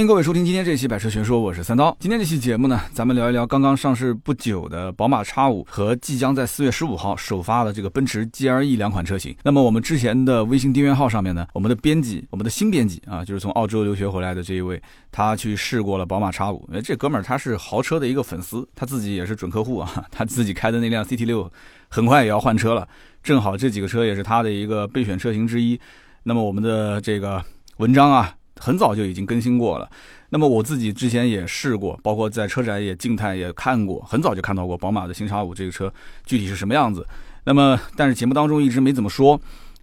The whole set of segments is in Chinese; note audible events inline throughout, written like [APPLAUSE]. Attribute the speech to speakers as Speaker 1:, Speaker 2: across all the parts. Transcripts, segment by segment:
Speaker 1: 欢迎各位收听今天这期《百车全说》，我是三刀。今天这期节目呢，咱们聊一聊刚刚上市不久的宝马 X5 和即将在四月十五号首发的这个奔驰 GLE 两款车型。那么我们之前的微信订阅号上面呢，我们的编辑，我们的新编辑啊，就是从澳洲留学回来的这一位，他去试过了宝马 X5。哎，这哥们儿他是豪车的一个粉丝，他自己也是准客户啊，[LAUGHS] 他自己开的那辆 CT 六很快也要换车了，正好这几个车也是他的一个备选车型之一。那么我们的这个文章啊。很早就已经更新过了，那么我自己之前也试过，包括在车展也静态也看过，很早就看到过宝马的新叉五这个车具体是什么样子。那么但是节目当中一直没怎么说。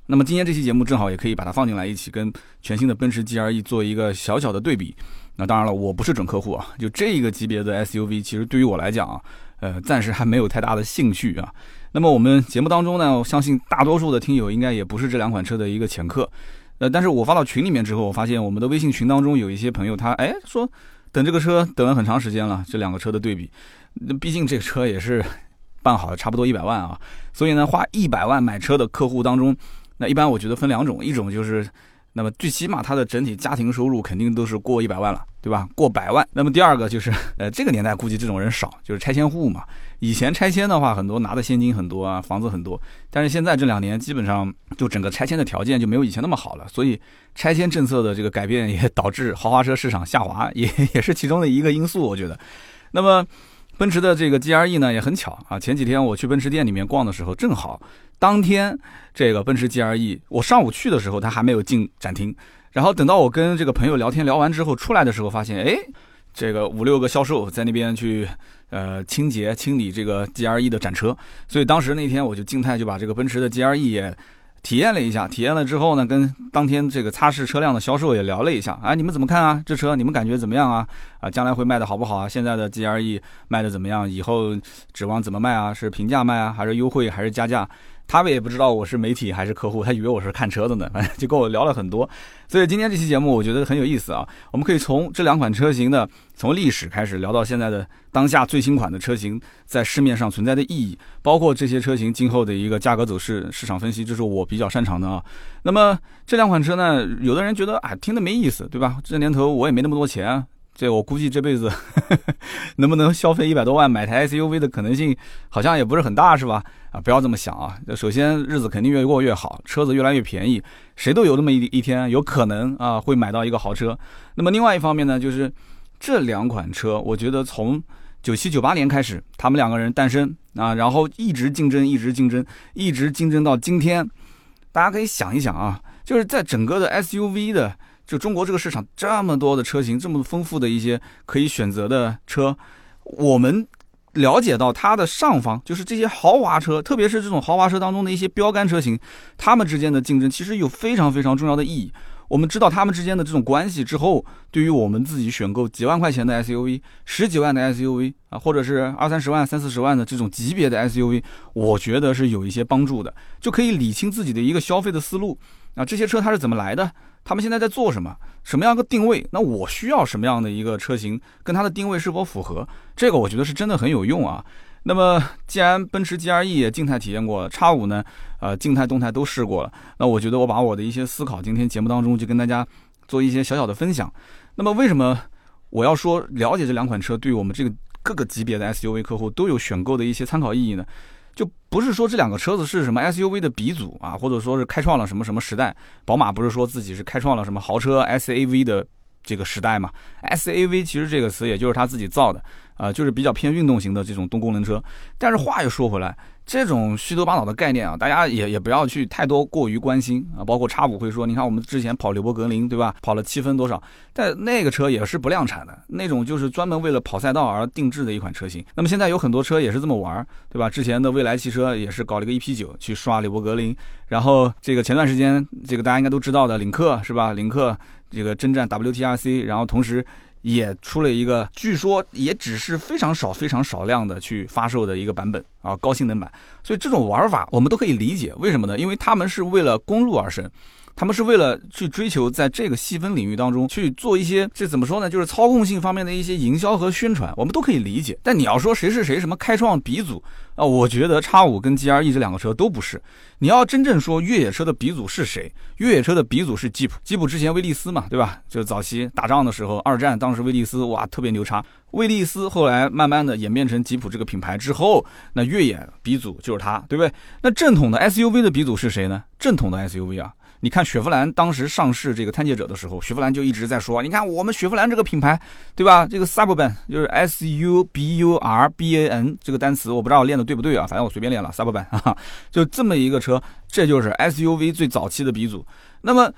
Speaker 1: 那么今天这期节目正好也可以把它放进来，一起跟全新的奔驰 G R E 做一个小小的对比。那当然了，我不是准客户啊，就这个级别的 SUV，其实对于我来讲啊，呃，暂时还没有太大的兴趣啊。那么我们节目当中呢，我相信大多数的听友应该也不是这两款车的一个前客。呃，但是我发到群里面之后，我发现我们的微信群当中有一些朋友，他哎说等这个车等了很长时间了，这两个车的对比，那毕竟这个车也是 [LAUGHS] 办好了差不多一百万啊，所以呢，花一百万买车的客户当中，那一般我觉得分两种，一种就是。那么最起码他的整体家庭收入肯定都是过一百万了，对吧？过百万。那么第二个就是，呃，这个年代估计这种人少，就是拆迁户嘛。以前拆迁的话，很多拿的现金很多啊，房子很多。但是现在这两年基本上就整个拆迁的条件就没有以前那么好了，所以拆迁政策的这个改变也导致豪华车市场下滑，也也是其中的一个因素，我觉得。那么奔驰的这个 G R E 呢也很巧啊，前几天我去奔驰店里面逛的时候，正好。当天，这个奔驰 G R E，我上午去的时候，它还没有进展厅。然后等到我跟这个朋友聊天聊完之后出来的时候，发现，哎，这个五六个销售在那边去，呃，清洁清理这个 G R E 的展车。所以当时那天我就静态就把这个奔驰的 G R E 也体验了一下。体验了之后呢，跟当天这个擦拭车辆的销售也聊了一下。啊，你们怎么看啊？这车你们感觉怎么样啊？啊，将来会卖的好不好啊？现在的 G R E 卖的怎么样？以后指望怎么卖啊？是平价卖啊，还是优惠，还是加价？他们也不知道我是媒体还是客户，他以为我是看车的呢，[LAUGHS] 反正就跟我聊了很多。所以今天这期节目我觉得很有意思啊，我们可以从这两款车型的从历史开始聊到现在的当下最新款的车型在市面上存在的意义，包括这些车型今后的一个价格走势、市场分析，这是我比较擅长的啊。那么这两款车呢，有的人觉得啊听的没意思，对吧？这年头我也没那么多钱。这我估计这辈子 [LAUGHS] 能不能消费一百多万买台 SUV 的可能性好像也不是很大，是吧？啊，不要这么想啊！首先日子肯定越过越好，车子越来越便宜，谁都有那么一一天有可能啊会买到一个豪车。那么另外一方面呢，就是这两款车，我觉得从九七九八年开始，他们两个人诞生啊，然后一直竞争，一直竞争，一直竞争到今天。大家可以想一想啊，就是在整个的 SUV 的。就中国这个市场这么多的车型，这么丰富的一些可以选择的车，我们了解到它的上方就是这些豪华车，特别是这种豪华车当中的一些标杆车型，它们之间的竞争其实有非常非常重要的意义。我们知道他们之间的这种关系之后，对于我们自己选购几万块钱的 SUV、十几万的 SUV 啊，或者是二三十万、三四十万的这种级别的 SUV，我觉得是有一些帮助的，就可以理清自己的一个消费的思路啊。这些车它是怎么来的？他们现在在做什么？什么样的定位？那我需要什么样的一个车型？跟它的定位是否符合？这个我觉得是真的很有用啊。那么既然奔驰 G R E 也静态体验过了，叉五呢，呃，静态动态都试过了，那我觉得我把我的一些思考，今天节目当中就跟大家做一些小小的分享。那么为什么我要说了解这两款车，对于我们这个各个级别的 SUV 客户都有选购的一些参考意义呢？就不是说这两个车子是什么 SUV 的鼻祖啊，或者说是开创了什么什么时代。宝马不是说自己是开创了什么豪车 SAV 的这个时代嘛？SAV 其实这个词也就是他自己造的，啊，就是比较偏运动型的这种动功能车。但是话又说回来。这种虚头巴脑的概念啊，大家也也不要去太多过于关心啊。包括叉五会说，你看我们之前跑柳博格林，对吧？跑了七分多少？但那个车也是不量产的，那种就是专门为了跑赛道而定制的一款车型。那么现在有很多车也是这么玩，对吧？之前的蔚来汽车也是搞了一个 EP 九去刷柳博格林，然后这个前段时间这个大家应该都知道的领克是吧？领克这个征战 WTRC，然后同时。也出了一个，据说也只是非常少、非常少量的去发售的一个版本啊，高性能版。所以这种玩法我们都可以理解，为什么呢？因为他们是为了公路而生。他们是为了去追求在这个细分领域当中去做一些这怎么说呢？就是操控性方面的一些营销和宣传，我们都可以理解。但你要说谁是谁什么开创鼻祖啊？我觉得叉五跟 G R E 这两个车都不是。你要真正说越野车的鼻祖是谁？越野车的鼻祖是吉普。吉普之前威利斯嘛，对吧？就早期打仗的时候，二战当时威利斯哇特别牛叉。威利斯后来慢慢的演变成吉普这个品牌之后，那越野鼻祖就是它，对不对？那正统的 S U V 的鼻祖是谁呢？正统的 S U V 啊。你看雪佛兰当时上市这个探界者的时候，雪佛兰就一直在说，你看我们雪佛兰这个品牌，对吧？这个 Suburban 就是 S U B U R B A N 这个单词，我不知道我练的对不对啊？反正我随便练了 Suburban 啊，就这么一个车，这就是 S U V 最早期的鼻祖。那么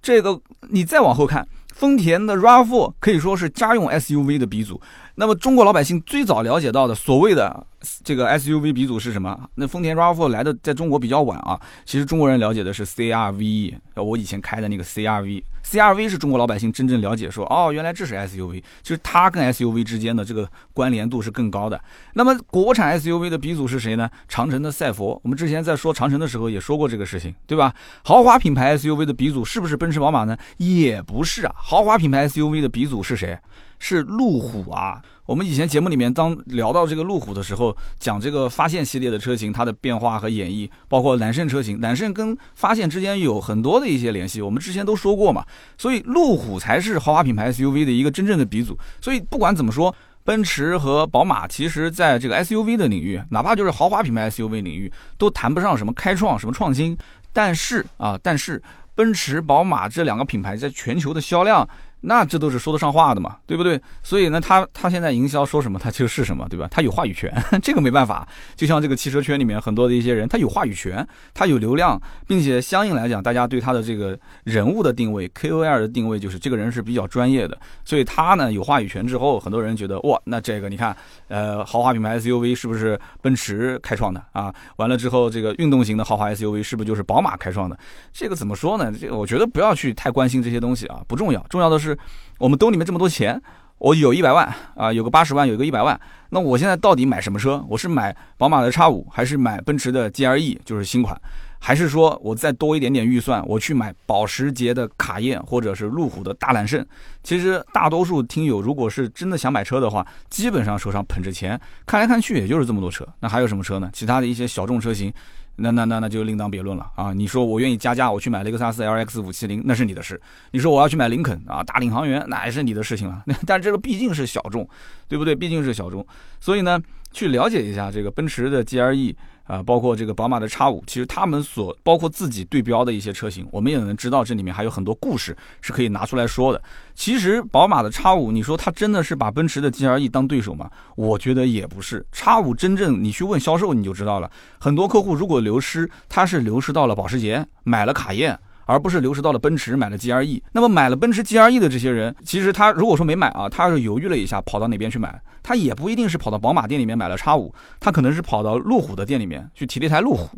Speaker 1: 这个你再往后看，丰田的 RAV4 可以说是家用 S U V 的鼻祖。那么中国老百姓最早了解到的所谓的这个 SUV 鼻祖是什么？那丰田 RAV4 来的在中国比较晚啊。其实中国人了解的是 CRV，我以前开的那个 CRV，CRV 是中国老百姓真正了解说，哦，原来这是 SUV，其实它跟 SUV 之间的这个关联度是更高的。那么国产 SUV 的鼻祖是谁呢？长城的赛佛。我们之前在说长城的时候也说过这个事情，对吧？豪华品牌 SUV 的鼻祖是不是奔驰宝马呢？也不是啊。豪华品牌 SUV 的鼻祖是谁？是路虎啊！我们以前节目里面当聊到这个路虎的时候，讲这个发现系列的车型它的变化和演绎，包括揽胜车型，揽胜跟发现之间有很多的一些联系，我们之前都说过嘛。所以路虎才是豪华品牌 SUV 的一个真正的鼻祖。所以不管怎么说，奔驰和宝马其实在这个 SUV 的领域，哪怕就是豪华品牌 SUV 领域，都谈不上什么开创、什么创新。但是啊，但是奔驰、宝马这两个品牌在全球的销量。那这都是说得上话的嘛，对不对？所以呢，他他现在营销说什么，他就是什么，对吧？他有话语权，[LAUGHS] 这个没办法。就像这个汽车圈里面很多的一些人，他有话语权，他有流量，并且相应来讲，大家对他的这个人物的定位，KOL 的定位就是这个人是比较专业的。所以他呢有话语权之后，很多人觉得哇，那这个你看，呃，豪华品牌 SUV 是不是奔驰开创的啊？完了之后，这个运动型的豪华 SUV 是不是就是宝马开创的？这个怎么说呢？这个我觉得不要去太关心这些东西啊，不重要，重要的是。是我们兜里面这么多钱，我有一百万啊，有个八十万，有个一百万。那我现在到底买什么车？我是买宝马的叉五，还是买奔驰的 GLE，就是新款？还是说我再多一点点预算，我去买保时捷的卡宴，或者是路虎的大揽胜？其实大多数听友如果是真的想买车的话，基本上手上捧着钱，看来看去也就是这么多车。那还有什么车呢？其他的一些小众车型。那那那那就另当别论了啊！你说我愿意加价，我去买雷克萨斯 LX 五七零，那是你的事。你说我要去买林肯啊，大领航员，那也是你的事情了。[LAUGHS] 但这个毕竟是小众，对不对？毕竟是小众，所以呢，去了解一下这个奔驰的 GLE。啊，包括这个宝马的叉五，其实他们所包括自己对标的一些车型，我们也能知道这里面还有很多故事是可以拿出来说的。其实宝马的叉五，你说它真的是把奔驰的 G R E 当对手吗？我觉得也不是。叉五真正你去问销售你就知道了，很多客户如果流失，他是流失到了保时捷，买了卡宴。而不是流失到了奔驰买了 G R E，那么买了奔驰 G R E 的这些人，其实他如果说没买啊，他是犹豫了一下，跑到哪边去买？他也不一定是跑到宝马店里面买了叉五，他可能是跑到路虎的店里面去提了一台路虎。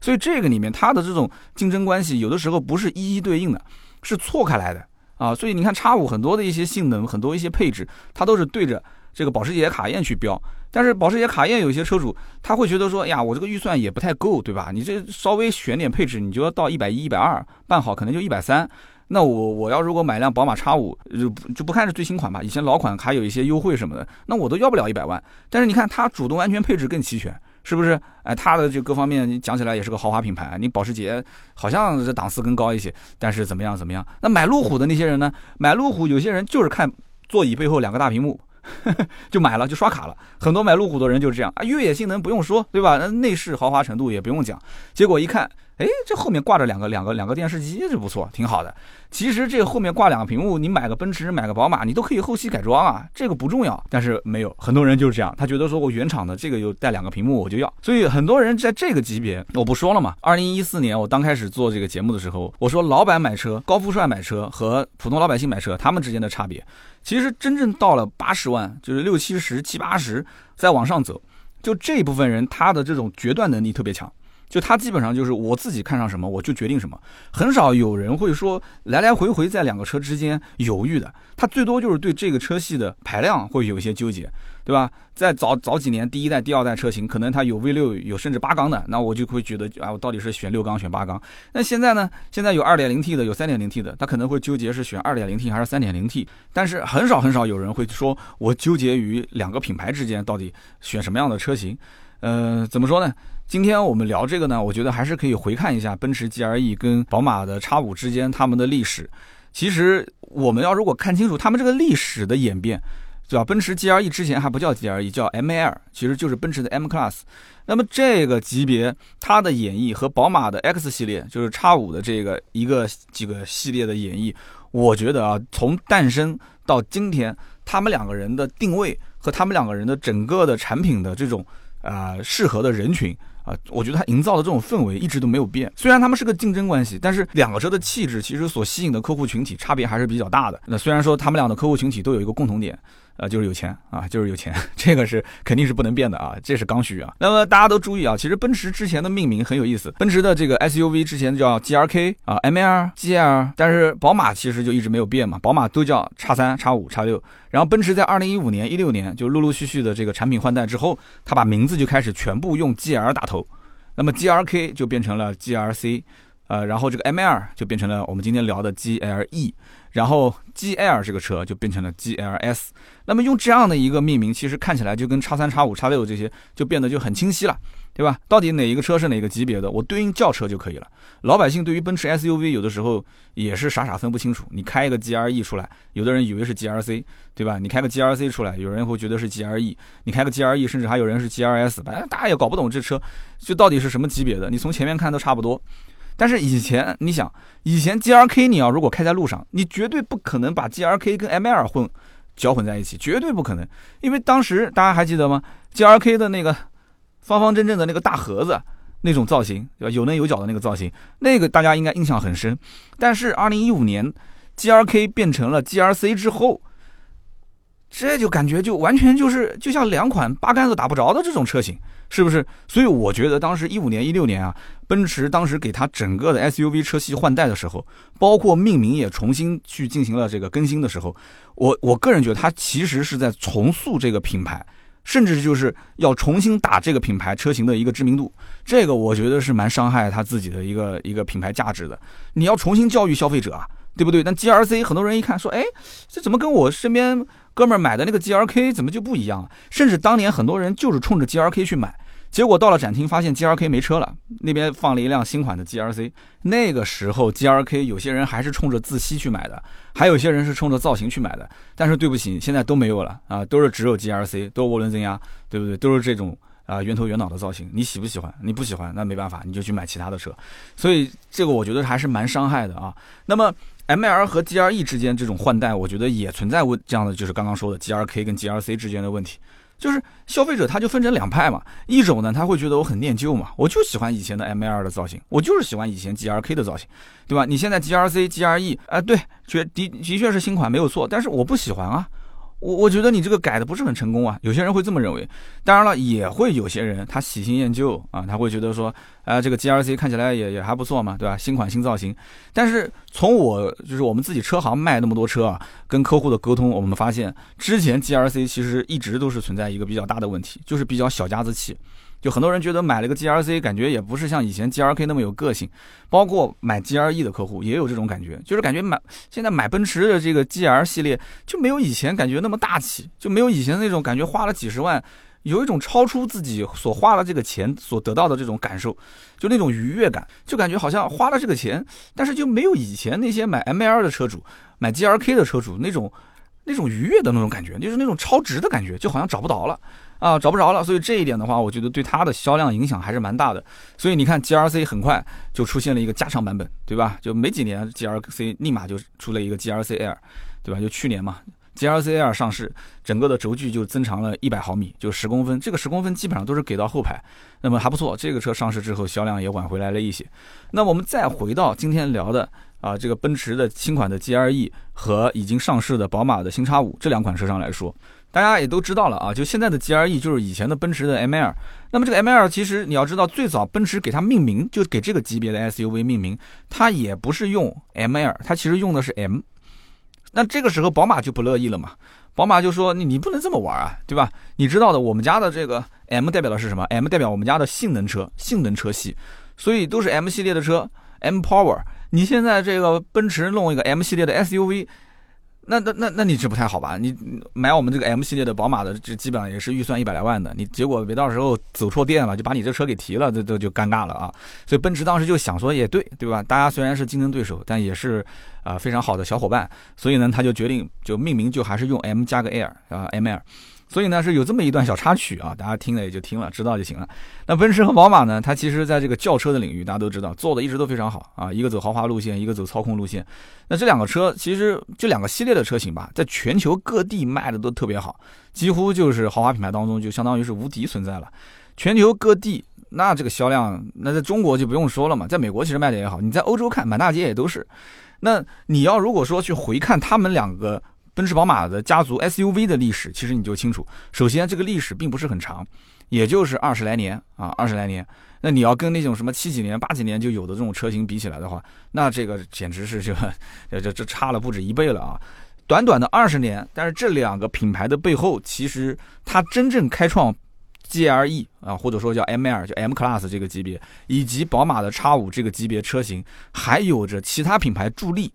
Speaker 1: 所以这个里面它的这种竞争关系，有的时候不是一一对应的，是错开来的啊。所以你看叉五很多的一些性能，很多一些配置，它都是对着这个保时捷卡宴去标。但是保时捷卡宴有些车主他会觉得说，哎呀，我这个预算也不太够，对吧？你这稍微选点配置，你就要到一百一、一百二，办好可能就一百三。那我我要如果买辆宝马叉五，就就不看是最新款吧，以前老款还有一些优惠什么的，那我都要不了一百万。但是你看它主动安全配置更齐全，是不是？哎，它的这各方面讲起来也是个豪华品牌。你保时捷好像这档次更高一些，但是怎么样怎么样？那买路虎的那些人呢？买路虎有些人就是看座椅背后两个大屏幕。[LAUGHS] 就买了，就刷卡了。很多买路虎的人就是这样啊，越野性能不用说，对吧？那内饰豪华程度也不用讲。结果一看，哎，这后面挂着两个两个两个电视机，这不错，挺好的。其实这后面挂两个屏幕，你买个奔驰，买个宝马，你都可以后期改装啊，这个不重要。但是没有，很多人就是这样，他觉得说我原厂的这个有带两个屏幕，我就要。所以很多人在这个级别，我不说了嘛。二零一四年我刚开始做这个节目的时候，我说老板买车、高富帅买车和普通老百姓买车，他们之间的差别。其实真正到了八十万，就是六七十、七八十，再往上走，就这部分人，他的这种决断能力特别强。就他基本上就是我自己看上什么我就决定什么，很少有人会说来来回回在两个车之间犹豫的。他最多就是对这个车系的排量会有一些纠结，对吧？在早早几年第一代、第二代车型，可能它有 V 六，有甚至八缸的，那我就会觉得啊，我到底是选六缸选八缸？那现在呢？现在有二点零 T 的，有三点零 T 的，他可能会纠结是选二点零 T 还是三点零 T。但是很少很少有人会说我纠结于两个品牌之间到底选什么样的车型。呃，怎么说呢？今天我们聊这个呢，我觉得还是可以回看一下奔驰 GLE 跟宝马的 X 五之间他们的历史。其实我们要如果看清楚他们这个历史的演变，对吧？奔驰 GLE 之前还不叫 GLE，叫 ML，其实就是奔驰的 M Class。那么这个级别它的演绎和宝马的 X 系列，就是 X 五的这个一个几个系列的演绎，我觉得啊，从诞生到今天，他们两个人的定位和他们两个人的整个的产品的这种。啊，适合的人群啊，我觉得它营造的这种氛围一直都没有变。虽然他们是个竞争关系，但是两个车的气质其实所吸引的客户群体差别还是比较大的。那虽然说他们俩的客户群体都有一个共同点。呃，就是有钱啊，就是有钱，这个是肯定是不能变的啊，这是刚需啊。那么大家都注意啊，其实奔驰之前的命名很有意思，奔驰的这个 SUV 之前叫 GRK 啊，ML、GL，但是宝马其实就一直没有变嘛，宝马都叫叉三、叉五、叉六。然后奔驰在二零一五年、一六年就陆陆续续的这个产品换代之后，它把名字就开始全部用 GL 打头，那么 GRK 就变成了 GRC，呃，然后这个 ML 就变成了我们今天聊的 GLE。然后 G L 这个车就变成了 G L S，那么用这样的一个命名，其实看起来就跟叉三、叉五、叉六这些就变得就很清晰了，对吧？到底哪一个车是哪个级别的，我对应轿车就可以了。老百姓对于奔驰 S U V 有的时候也是傻傻分不清楚。你开一个 G R E 出来，有的人以为是 G R C，对吧？你开个 G R C 出来，有人会觉得是 G R E，你开个 G R E，甚至还有人是 G R S，反正大家也搞不懂这车就到底是什么级别的。你从前面看都差不多。但是以前你想，以前 G R K 你要如果开在路上，你绝对不可能把 G R K 跟 M L 混搅混在一起，绝对不可能。因为当时大家还记得吗？G R K 的那个方方正正的那个大盒子那种造型，有棱有角的那个造型，那个大家应该印象很深。但是二零一五年 G R K 变成了 G R C 之后，这就感觉就完全就是就像两款八竿子打不着的这种车型。是不是？所以我觉得当时一五年、一六年啊，奔驰当时给它整个的 SUV 车系换代的时候，包括命名也重新去进行了这个更新的时候，我我个人觉得它其实是在重塑这个品牌，甚至就是要重新打这个品牌车型的一个知名度。这个我觉得是蛮伤害它自己的一个一个品牌价值的。你要重新教育消费者啊，对不对？但 GRC 很多人一看说，哎，这怎么跟我身边？哥们儿买的那个 G R K 怎么就不一样了？甚至当年很多人就是冲着 G R K 去买，结果到了展厅发现 G R K 没车了，那边放了一辆新款的 G R C。那个时候 G R K 有些人还是冲着自吸去买的，还有些人是冲着造型去买的。但是对不起，现在都没有了啊，都是只有 G R C，都涡轮增压，对不对？都是这种啊圆头圆脑的造型。你喜不喜欢？你不喜欢，那没办法，你就去买其他的车。所以这个我觉得还是蛮伤害的啊。那么。M L 和 G R E 之间这种换代，我觉得也存在问这样的，就是刚刚说的 G R K 跟 G R C 之间的问题，就是消费者他就分成两派嘛，一种呢他会觉得我很念旧嘛，我就喜欢以前的 M L 的造型，我就是喜欢以前 G R K 的造型，对吧？你现在 G R C、G R E，哎，对，确的的确是新款没有错，但是我不喜欢啊。我我觉得你这个改的不是很成功啊，有些人会这么认为。当然了，也会有些人他喜新厌旧啊，他会觉得说，啊，这个 G R C 看起来也也还不错嘛，对吧？新款新造型。但是从我就是我们自己车行卖那么多车啊，跟客户的沟通，我们发现之前 G R C 其实一直都是存在一个比较大的问题，就是比较小家子气。就很多人觉得买了个 G R C，感觉也不是像以前 G R K 那么有个性，包括买 G R E 的客户也有这种感觉，就是感觉买现在买奔驰的这个 G R 系列就没有以前感觉那么大气，就没有以前那种感觉花了几十万，有一种超出自己所花了这个钱所得到的这种感受，就那种愉悦感，就感觉好像花了这个钱，但是就没有以前那些买 M L 的车主、买 G R K 的车主那种那种愉悦的那种感觉，就是那种超值的感觉，就好像找不到了。啊，找不着了，所以这一点的话，我觉得对它的销量影响还是蛮大的。所以你看，G R C 很快就出现了一个加长版本，对吧？就没几年，G R C 立马就出了一个 G R C L，对吧？就去年嘛 GLC Air 上市，整个的轴距就增长了一百毫米，就十公分。这个十公分基本上都是给到后排，那么还不错。这个车上市之后销量也挽回来了一些。那我们再回到今天聊的啊，这个奔驰的新款的 GLE 和已经上市的宝马的新叉五这两款车上来说，大家也都知道了啊，就现在的 GLE 就是以前的奔驰的 ML。那么这个 ML 其实你要知道，最早奔驰给它命名就给这个级别的 SUV 命名，它也不是用 ML，它其实用的是 M。那这个时候宝马就不乐意了嘛？宝马就说你你不能这么玩啊，对吧？你知道的，我们家的这个 M 代表的是什么？M 代表我们家的性能车，性能车系，所以都是 M 系列的车，M Power。你现在这个奔驰弄一个 M 系列的 SUV。那那那那你这不太好吧？你买我们这个 M 系列的宝马的，这基本上也是预算一百来万的。你结果别到时候走错店了，就把你这车给提了，这这就尴尬了啊！所以奔驰当时就想说，也对，对吧？大家虽然是竞争对手，但也是啊非常好的小伙伴。所以呢，他就决定就命名就还是用 M 加个 Air 啊，M Air。所以呢，是有这么一段小插曲啊，大家听了也就听了，知道就行了。那奔驰和宝马呢，它其实在这个轿车的领域，大家都知道做的一直都非常好啊，一个走豪华路线，一个走操控路线。那这两个车其实这两个系列的车型吧，在全球各地卖的都特别好，几乎就是豪华品牌当中就相当于是无敌存在了。全球各地那这个销量，那在中国就不用说了嘛，在美国其实卖的也好，你在欧洲看满大街也都是。那你要如果说去回看他们两个。奔驰、宝马的家族 SUV 的历史，其实你就清楚。首先，这个历史并不是很长，也就是二十来年啊，二十来年。那你要跟那种什么七几年、八几年就有的这种车型比起来的话，那这个简直是这个，这这差了不止一倍了啊！短短的二十年，但是这两个品牌的背后，其实它真正开创 GLE 啊，或者说叫 ML，就 M Class 这个级别，以及宝马的 X 五这个级别车型，还有着其他品牌助力。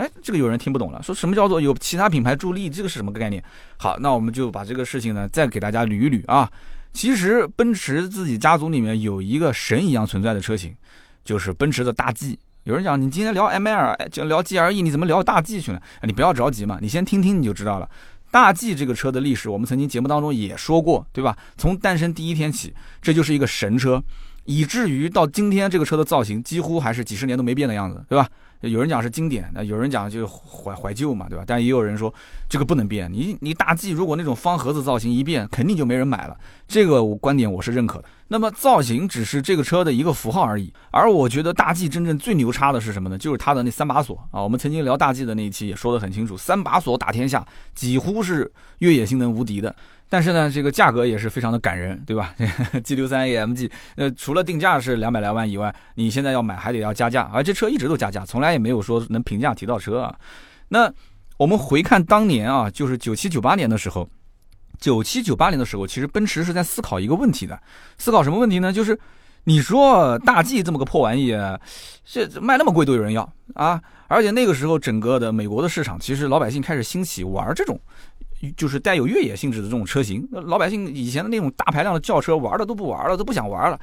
Speaker 1: 哎，这个有人听不懂了，说什么叫做有其他品牌助力？这个是什么概念？好，那我们就把这个事情呢再给大家捋一捋啊。其实奔驰自己家族里面有一个神一样存在的车型，就是奔驰的大 G。有人讲你今天聊 ML，就聊 GLE，你怎么聊大 G 去了？你不要着急嘛，你先听听你就知道了。大 G 这个车的历史，我们曾经节目当中也说过，对吧？从诞生第一天起，这就是一个神车，以至于到今天这个车的造型几乎还是几十年都没变的样子，对吧？有人讲是经典，那有人讲就怀怀旧嘛，对吧？但也有人说这个不能变。你你大 G 如果那种方盒子造型一变，肯定就没人买了。这个我观点我是认可的。那么造型只是这个车的一个符号而已。而我觉得大 G 真正最牛叉的是什么呢？就是它的那三把锁啊。我们曾经聊大 G 的那一期也说得很清楚，三把锁打天下，几乎是越野性能无敌的。但是呢，这个价格也是非常的感人，对吧？[LAUGHS] G 六三 AMG，呃，除了定价是两百来万以外，你现在要买还得要加价，而这车一直都加价，从来也没有说能平价提到车啊。那我们回看当年啊，就是九七九八年的时候，九七九八年的时候，其实奔驰是在思考一个问题的，思考什么问题呢？就是你说大 G 这么个破玩意，这卖那么贵都有人要啊，而且那个时候整个的美国的市场，其实老百姓开始兴起玩这种。就是带有越野性质的这种车型，老百姓以前的那种大排量的轿车玩的都不玩了，都不想玩了。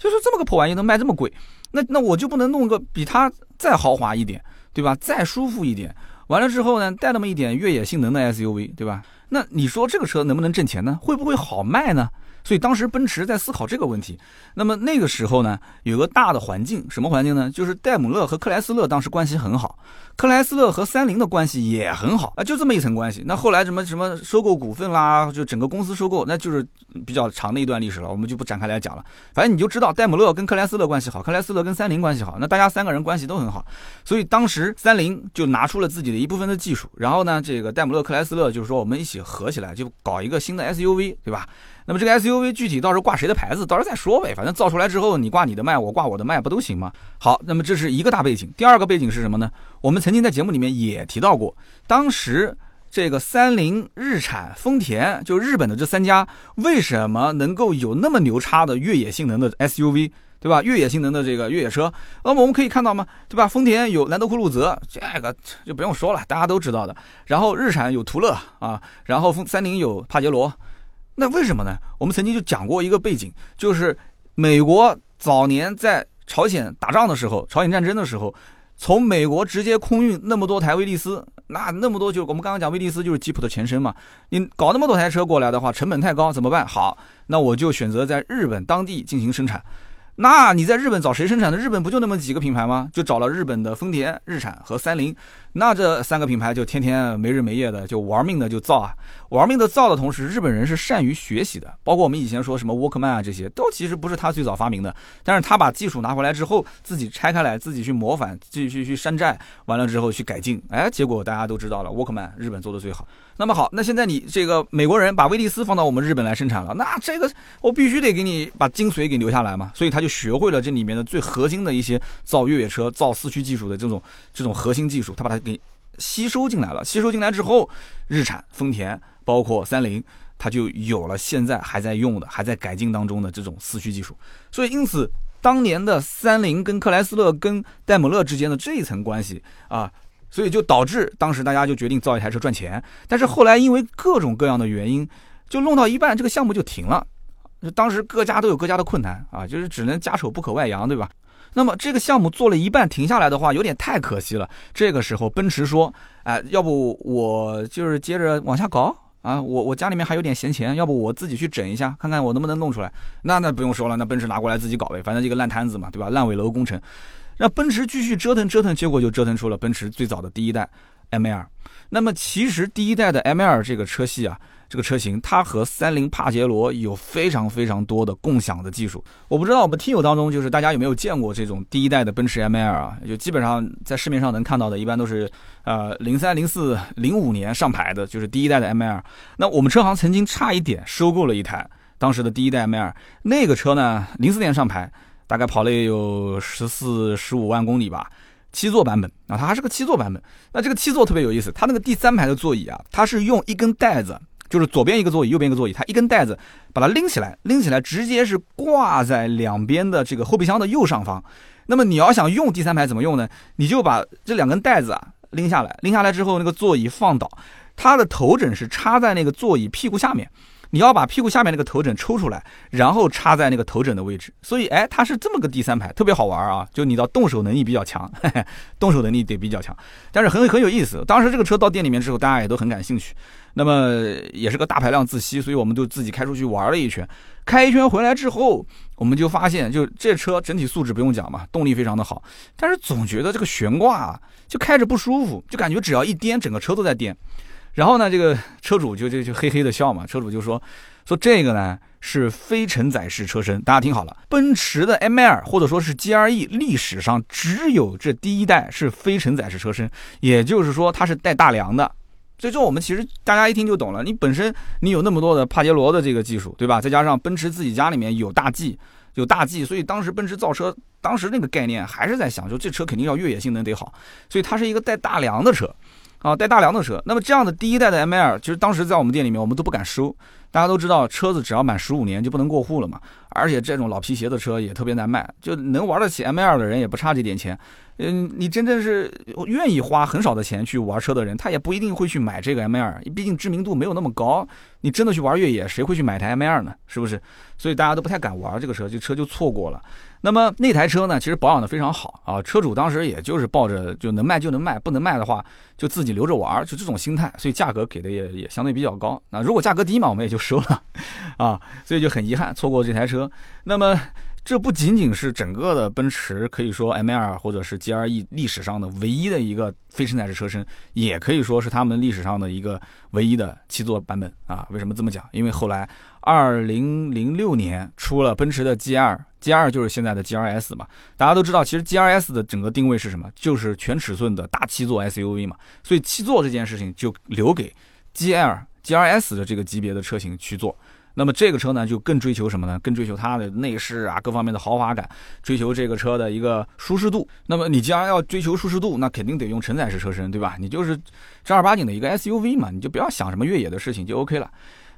Speaker 1: 就是这么个破玩意能卖这么贵，那那我就不能弄个比它再豪华一点，对吧？再舒服一点，完了之后呢，带那么一点越野性能的 SUV，对吧？那你说这个车能不能挣钱呢？会不会好卖呢？所以当时奔驰在思考这个问题。那么那个时候呢，有个大的环境，什么环境呢？就是戴姆勒和克莱斯勒当时关系很好，克莱斯勒和三菱的关系也很好啊，就这么一层关系。那后来什么什么收购股份啦，就整个公司收购，那就是比较长的一段历史了，我们就不展开来讲了。反正你就知道戴姆勒跟克莱斯勒关系好，克莱斯勒跟三菱关系好，那大家三个人关系都很好。所以当时三菱就拿出了自己的一部分的技术，然后呢，这个戴姆勒克莱斯勒就是说我们一起合起来，就搞一个新的 SUV，对吧？那么这个 SUV 具体到时候挂谁的牌子，到时候再说呗。反正造出来之后，你挂你的卖，我挂我的卖，不都行吗？好，那么这是一个大背景。第二个背景是什么呢？我们曾经在节目里面也提到过，当时这个三菱、日产、丰田，就日本的这三家，为什么能够有那么牛叉的越野性能的 SUV，对吧？越野性能的这个越野车，那么我们可以看到吗？对吧？丰田有兰德酷路泽，这个就不用说了，大家都知道的。然后日产有途乐啊，然后三菱有帕杰罗。那为什么呢？我们曾经就讲过一个背景，就是美国早年在朝鲜打仗的时候，朝鲜战争的时候，从美国直接空运那么多台威利斯，那那么多就我们刚刚讲威利斯就是吉普的前身嘛。你搞那么多台车过来的话，成本太高，怎么办？好，那我就选择在日本当地进行生产。那你在日本找谁生产的？日本不就那么几个品牌吗？就找了日本的丰田、日产和三菱。那这三个品牌就天天没日没夜的就玩命的就造啊，玩命的造的同时，日本人是善于学习的。包括我们以前说什么沃克曼啊这些，都其实不是他最早发明的，但是他把技术拿回来之后，自己拆开来，自己去模仿，继续去山寨，完了之后去改进，哎，结果大家都知道了，沃克曼日本做的最好。那么好，那现在你这个美国人把威利斯放到我们日本来生产了，那这个我必须得给你把精髓给留下来嘛，所以他就学会了这里面的最核心的一些造越野车、造四驱技术的这种这种核心技术，他把它给。吸收进来了，吸收进来之后，日产、丰田，包括三菱，它就有了现在还在用的、还在改进当中的这种四驱技术。所以，因此当年的三菱跟克莱斯勒跟戴姆勒之间的这一层关系啊，所以就导致当时大家就决定造一台车赚钱。但是后来因为各种各样的原因，就弄到一半，这个项目就停了。就当时各家都有各家的困难啊，就是只能家丑不可外扬，对吧？那么这个项目做了一半停下来的话，有点太可惜了。这个时候，奔驰说：“哎，要不我就是接着往下搞啊？我我家里面还有点闲钱，要不我自己去整一下，看看我能不能弄出来。”那那不用说了，那奔驰拿过来自己搞呗，反正一个烂摊子嘛，对吧？烂尾楼工程，让奔驰继续折腾折腾，结果就折腾出了奔驰最早的第一代 M2。那么其实第一代的 M2 这个车系啊。这个车型它和三菱帕杰罗有非常非常多的共享的技术。我不知道我们听友当中就是大家有没有见过这种第一代的奔驰 M2 啊？就基本上在市面上能看到的，一般都是呃零三、零四、零五年上牌的，就是第一代的 M2。那我们车行曾经差一点收购了一台当时的第一代 M2，那个车呢零四年上牌，大概跑了也有十四、十五万公里吧，七座版本啊，它还是个七座版本。那这个七座特别有意思，它那个第三排的座椅啊，它是用一根带子。就是左边一个座椅，右边一个座椅，它一根带子把它拎起来，拎起来直接是挂在两边的这个后备箱的右上方。那么你要想用第三排怎么用呢？你就把这两根带子啊拎下来，拎下来之后那个座椅放倒，它的头枕是插在那个座椅屁股下面。你要把屁股下面那个头枕抽出来，然后插在那个头枕的位置。所以，哎，它是这么个第三排，特别好玩啊！就你的动手能力比较强，嘿嘿，动手能力得比较强，但是很很有意思。当时这个车到店里面之后，大家也都很感兴趣。那么也是个大排量自吸，所以我们就自己开出去玩了一圈。开一圈回来之后，我们就发现，就这车整体素质不用讲嘛，动力非常的好，但是总觉得这个悬挂啊，就开着不舒服，就感觉只要一颠，整个车都在颠。然后呢，这个车主就就就嘿嘿的笑嘛。车主就说说这个呢是非承载式车身，大家听好了，奔驰的 M2 或者说是 GRE 历史上只有这第一代是非承载式车身，也就是说它是带大梁的。所以说我们其实大家一听就懂了，你本身你有那么多的帕杰罗的这个技术，对吧？再加上奔驰自己家里面有大 G，有大 G，所以当时奔驰造车当时那个概念还是在想，就这车肯定要越野性能得好，所以它是一个带大梁的车。啊，带大梁的车，那么这样的第一代的 M2，其实当时在我们店里面，我们都不敢收。大家都知道，车子只要满十五年就不能过户了嘛，而且这种老皮鞋的车也特别难卖，就能玩得起 M2 的人也不差这点钱。嗯，你真正是愿意花很少的钱去玩车的人，他也不一定会去买这个 M2，毕竟知名度没有那么高。你真的去玩越野，谁会去买台 M2 呢？是不是？所以大家都不太敢玩这个车，这车就错过了。那么那台车呢，其实保养的非常好啊，车主当时也就是抱着就能卖就能卖，不能卖的话就自己留着玩，就这种心态，所以价格给的也也相对比较高。那如果价格低嘛，我们也就收了，[LAUGHS] 啊，所以就很遗憾错过这台车。那么。这不仅仅是整个的奔驰，可以说 M2 或者是 GLE 历史上的唯一的一个非承载式车身，也可以说是他们历史上的一个唯一的七座版本啊。为什么这么讲？因为后来2006年出了奔驰的 GL，GL 就是现在的 G R S 嘛。大家都知道，其实 G R S 的整个定位是什么？就是全尺寸的大七座 SUV 嘛。所以七座这件事情就留给 GL、GLS 的这个级别的车型去做。那么这个车呢，就更追求什么呢？更追求它的内饰啊，各方面的豪华感，追求这个车的一个舒适度。那么你既然要追求舒适度，那肯定得用承载式车身，对吧？你就是正儿八经的一个 SUV 嘛，你就不要想什么越野的事情就 OK 了。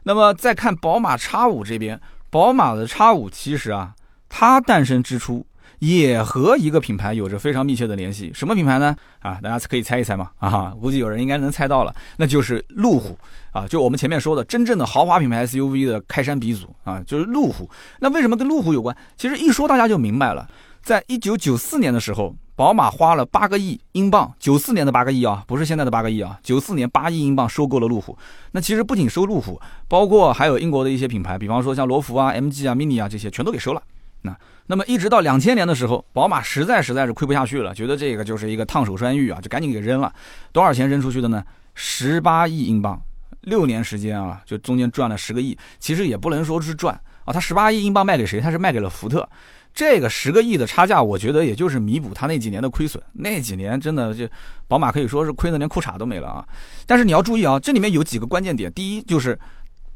Speaker 1: 那么再看宝马 X5 这边，宝马的 X5 其实啊，它诞生之初。也和一个品牌有着非常密切的联系，什么品牌呢？啊，大家可以猜一猜嘛。啊，估计有人应该能猜到了，那就是路虎啊，就我们前面说的真正的豪华品牌 SUV 的开山鼻祖啊，就是路虎。那为什么跟路虎有关？其实一说大家就明白了。在一九九四年的时候，宝马花了八个亿英镑，九四年的八个亿啊，不是现在的八个亿啊，九四年八亿英镑收购了路虎。那其实不仅收路虎，包括还有英国的一些品牌，比方说像罗孚啊、MG 啊、Mini 啊这些，全都给收了。那那么一直到两千年的时候，宝马实在实在是亏不下去了，觉得这个就是一个烫手山芋啊，就赶紧给扔了。多少钱扔出去的呢？十八亿英镑，六年时间啊，就中间赚了十个亿。其实也不能说是赚啊，他十八亿英镑卖给谁？他是卖给了福特。这个十个亿的差价，我觉得也就是弥补他那几年的亏损。那几年真的就宝马可以说是亏的连裤衩都没了啊。但是你要注意啊，这里面有几个关键点。第一就是，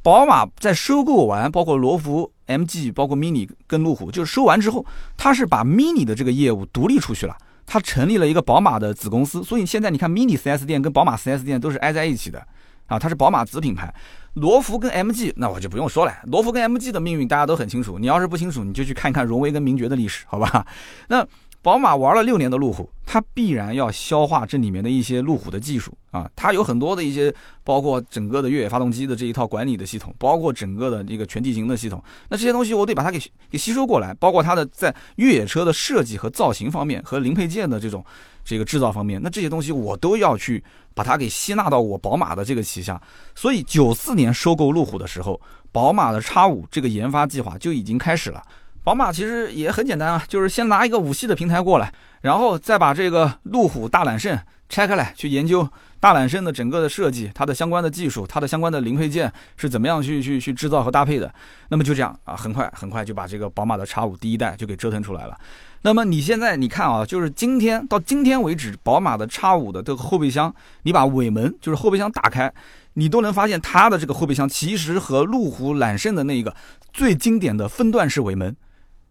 Speaker 1: 宝马在收购完包括罗孚、MG、包括 Mini 跟路虎，就是收完之后，它是把 Mini 的这个业务独立出去了，它成立了一个宝马的子公司。所以现在你看 Mini 4S 店跟宝马 4S 店都是挨在一起的啊，它是宝马子品牌。罗孚跟 MG，那我就不用说了。罗孚跟 MG 的命运大家都很清楚。你要是不清楚，你就去看看荣威跟名爵的历史，好吧？[LAUGHS] 那。宝马玩了六年的路虎，它必然要消化这里面的一些路虎的技术啊，它有很多的一些，包括整个的越野发动机的这一套管理的系统，包括整个的这个全地形的系统，那这些东西我得把它给给吸收过来，包括它的在越野车的设计和造型方面和零配件的这种这个制造方面，那这些东西我都要去把它给吸纳到我宝马的这个旗下。所以九四年收购路虎的时候，宝马的叉五这个研发计划就已经开始了。宝马其实也很简单啊，就是先拿一个五系的平台过来，然后再把这个路虎大揽胜拆开来，去研究大揽胜的整个的设计，它的相关的技术，它的相关的零配件是怎么样去去去制造和搭配的。那么就这样啊，很快很快就把这个宝马的叉五第一代就给折腾出来了。那么你现在你看啊，就是今天到今天为止，宝马的叉五的这个后备箱，你把尾门就是后备箱打开，你都能发现它的这个后备箱其实和路虎揽胜的那一个最经典的分段式尾门。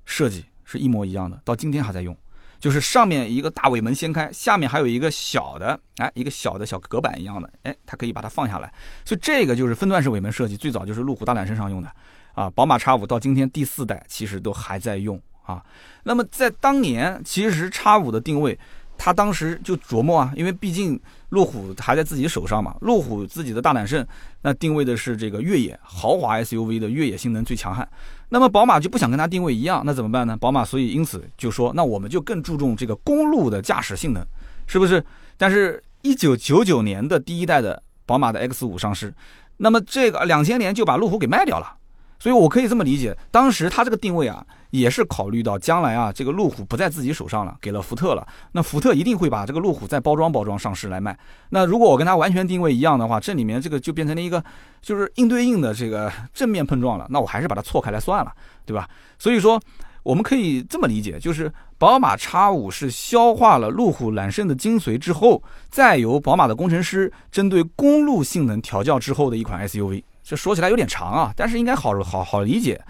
Speaker 1: 设计是一模一样的，到今天还在用，就是上面一个大尾门掀开，下面还有一个小的，哎，一个小的小隔板一样的，哎，它可以把它放下来，所以这个就是分段式尾门设计，最早就是路虎大揽胜上用的，啊，宝马 X5 到今天第四代其实都还在用啊。那么在当年，其实 X5 的定位。他当时就琢磨啊，因为毕竟路虎还在自己手上嘛，路虎自己的大揽胜那定位的是这个越野豪华 SUV 的越野性能最强悍，那么宝马就不想跟它定位一样，那怎么办呢？宝马所以因此就说，那我们就更注重这个公路的驾驶性能，是不是？但是，一九九九年的第一代的宝马的 X 五上市，那么这个两千年就把路虎给卖掉了。所以，我可以这么理解，当时它这个定位啊，也是考虑到将来啊，这个路虎不在自己手上了，给了福特了。那福特一定会把这个路虎再包装包装上市来卖。那如果我跟它完全定位一样的话，这里面这个就变成了一个就是硬对硬的这个正面碰撞了。那我还是把它错开来算了，对吧？所以说，我们可以这么理解，就是宝马 X5 是消化了路虎揽胜的精髓之后，再由宝马的工程师针对公路性能调教之后的一款 SUV。这说起来有点长啊，但是应该好好好理解。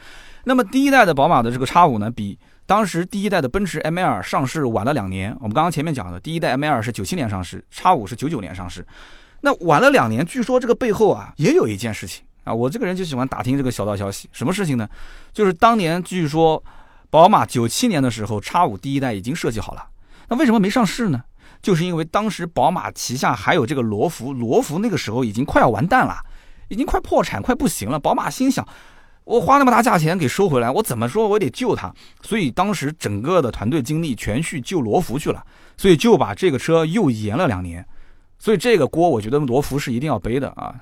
Speaker 1: 那么第一代的宝马的这个叉五呢，比当时第一代的奔驰 M2 上市晚了两年。我们刚刚前面讲的，第一代 M2 是九七年上市叉五是九九年上市，那晚了两年。据说这个背后啊，也有一件事情啊，我这个人就喜欢打听这个小道消息。什么事情呢？就是当年据说宝马九七年的时候叉五第一代已经设计好了，那为什么没上市呢？就是因为当时宝马旗下还有这个罗孚，罗孚那个时候已经快要完蛋了。已经快破产，快不行了。宝马心想，我花那么大价钱给收回来，我怎么说我得救他。所以当时整个的团队精力全去救罗孚去了，所以就把这个车又延了两年。所以这个锅，我觉得罗孚是一定要背的啊。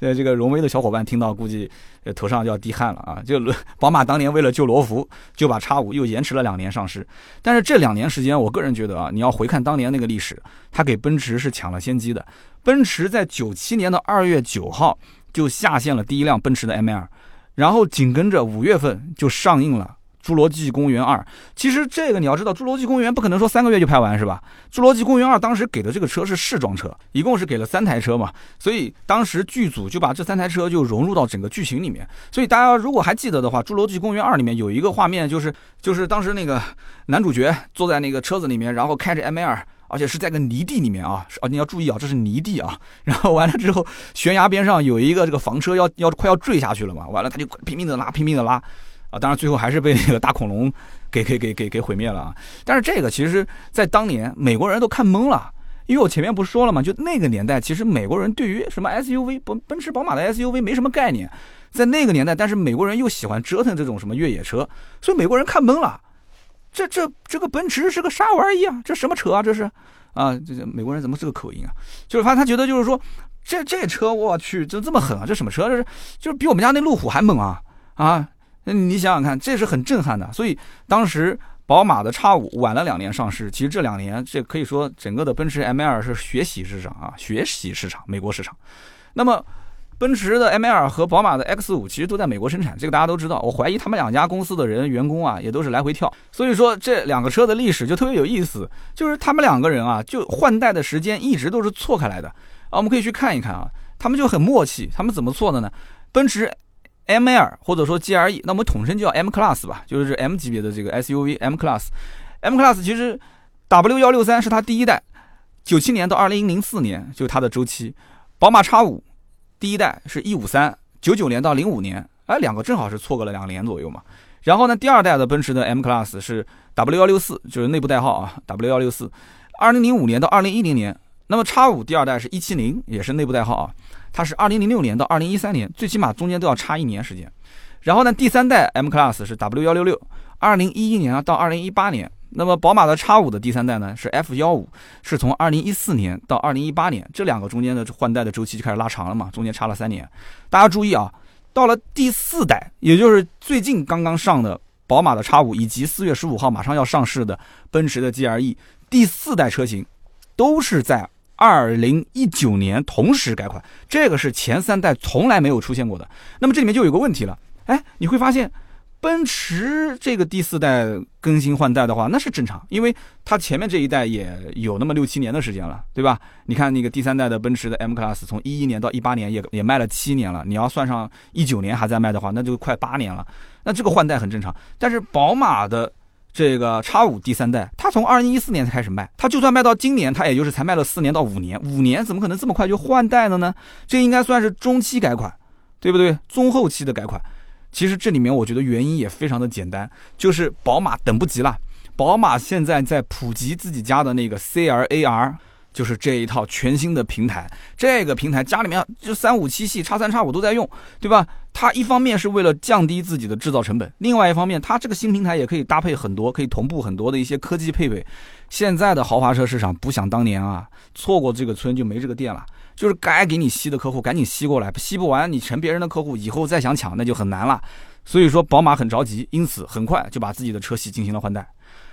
Speaker 1: 呃，[LAUGHS] 这个荣威的小伙伴听到，估计头上就要滴汗了啊。就宝马当年为了救罗孚，就把叉五又延迟了两年上市。但是这两年时间，我个人觉得啊，你要回看当年那个历史，它给奔驰是抢了先机的。奔驰在九七年的二月九号就下线了第一辆奔驰的 M2，然后紧跟着五月份就上映了《侏罗纪公园二》。其实这个你要知道，《侏罗纪公园》不可能说三个月就拍完是吧？《侏罗纪公园二》当时给的这个车是试装车，一共是给了三台车嘛，所以当时剧组就把这三台车就融入到整个剧情里面。所以大家如果还记得的话，《侏罗纪公园二》里面有一个画面，就是就是当时那个男主角坐在那个车子里面，然后开着 M2。而且是在个泥地里面啊，啊，你要注意啊，这是泥地啊。[LAUGHS] 然后完了之后，悬崖边上有一个这个房车要要快要坠下去了嘛，完了他就拼命的拉，拼命的拉，啊，当然最后还是被那个大恐龙给给给给给毁灭了啊。但是这个其实，在当年美国人都看懵了，因为我前面不是说了嘛，就那个年代，其实美国人对于什么 SUV，奔奔驰、宝马的 SUV 没什么概念，在那个年代，但是美国人又喜欢折腾这种什么越野车，所以美国人看懵了。这这这个奔驰是个啥玩意儿啊？这什么车啊？这是，啊，这这美国人怎么这个口音啊？就是他他觉得就是说，这这车我去，这这么狠啊？这什么车？这是就是比我们家那路虎还猛啊！啊，那你想想看，这是很震撼的。所以当时宝马的 X 五晚了两年上市，其实这两年这可以说整个的奔驰 M2 是学习市场啊，学习市场，美国市场。那么。奔驰的 M2 和宝马的 X5 其实都在美国生产，这个大家都知道。我怀疑他们两家公司的人员工啊，也都是来回跳。所以说这两个车的历史就特别有意思，就是他们两个人啊，就换代的时间一直都是错开来的啊。我们可以去看一看啊，他们就很默契。他们怎么错的呢？奔驰 M2 或者说 G R E，那我们统称叫 M Class 吧，就是 M 级别的这个 SUV M Class。M Class 其实 W163 是它第一代，九七年到二零零四年就是它的周期。宝马 X5。第一代是一五三九九年到零五年，哎，两个正好是错过了两年左右嘛。然后呢，第二代的奔驰的 M Class 是 W 幺六四，就是内部代号啊，W 幺六四，二零零五年到二零一零年。那么 X 五第二代是一七零，也是内部代号啊，它是二零零六年到二零一三年，最起码中间都要差一年时间。然后呢，第三代 M Class 是 W 幺六六，二零一一年到二零一八年。那么宝马的 X 五的第三代呢是 F 幺五，是从二零一四年到二零一八年，这两个中间的换代的周期就开始拉长了嘛，中间差了三年。大家注意啊，到了第四代，也就是最近刚刚上的宝马的 X 五，以及四月十五号马上要上市的奔驰的 GLE，第四代车型都是在二零一九年同时改款，这个是前三代从来没有出现过的。那么这里面就有个问题了，哎，你会发现。奔驰这个第四代更新换代的话，那是正常，因为它前面这一代也有那么六七年的时间了，对吧？你看那个第三代的奔驰的 M Class，从一一年到一八年也也卖了七年了，你要算上一九年还在卖的话，那就快八年了。那这个换代很正常。但是宝马的这个叉五第三代，它从二零一四年才开始卖，它就算卖到今年，它也就是才卖了四年到五年，五年怎么可能这么快就换代了呢？这应该算是中期改款，对不对？中后期的改款。其实这里面我觉得原因也非常的简单，就是宝马等不及了。宝马现在在普及自己家的那个 CLAR，就是这一套全新的平台。这个平台家里面就三五七系、叉三叉五都在用，对吧？它一方面是为了降低自己的制造成本，另外一方面它这个新平台也可以搭配很多，可以同步很多的一些科技配备。现在的豪华车市场不想当年啊，错过这个村就没这个店了。就是该给你吸的客户赶紧吸过来，吸不完你成别人的客户，以后再想抢那就很难了。所以说宝马很着急，因此很快就把自己的车系进行了换代。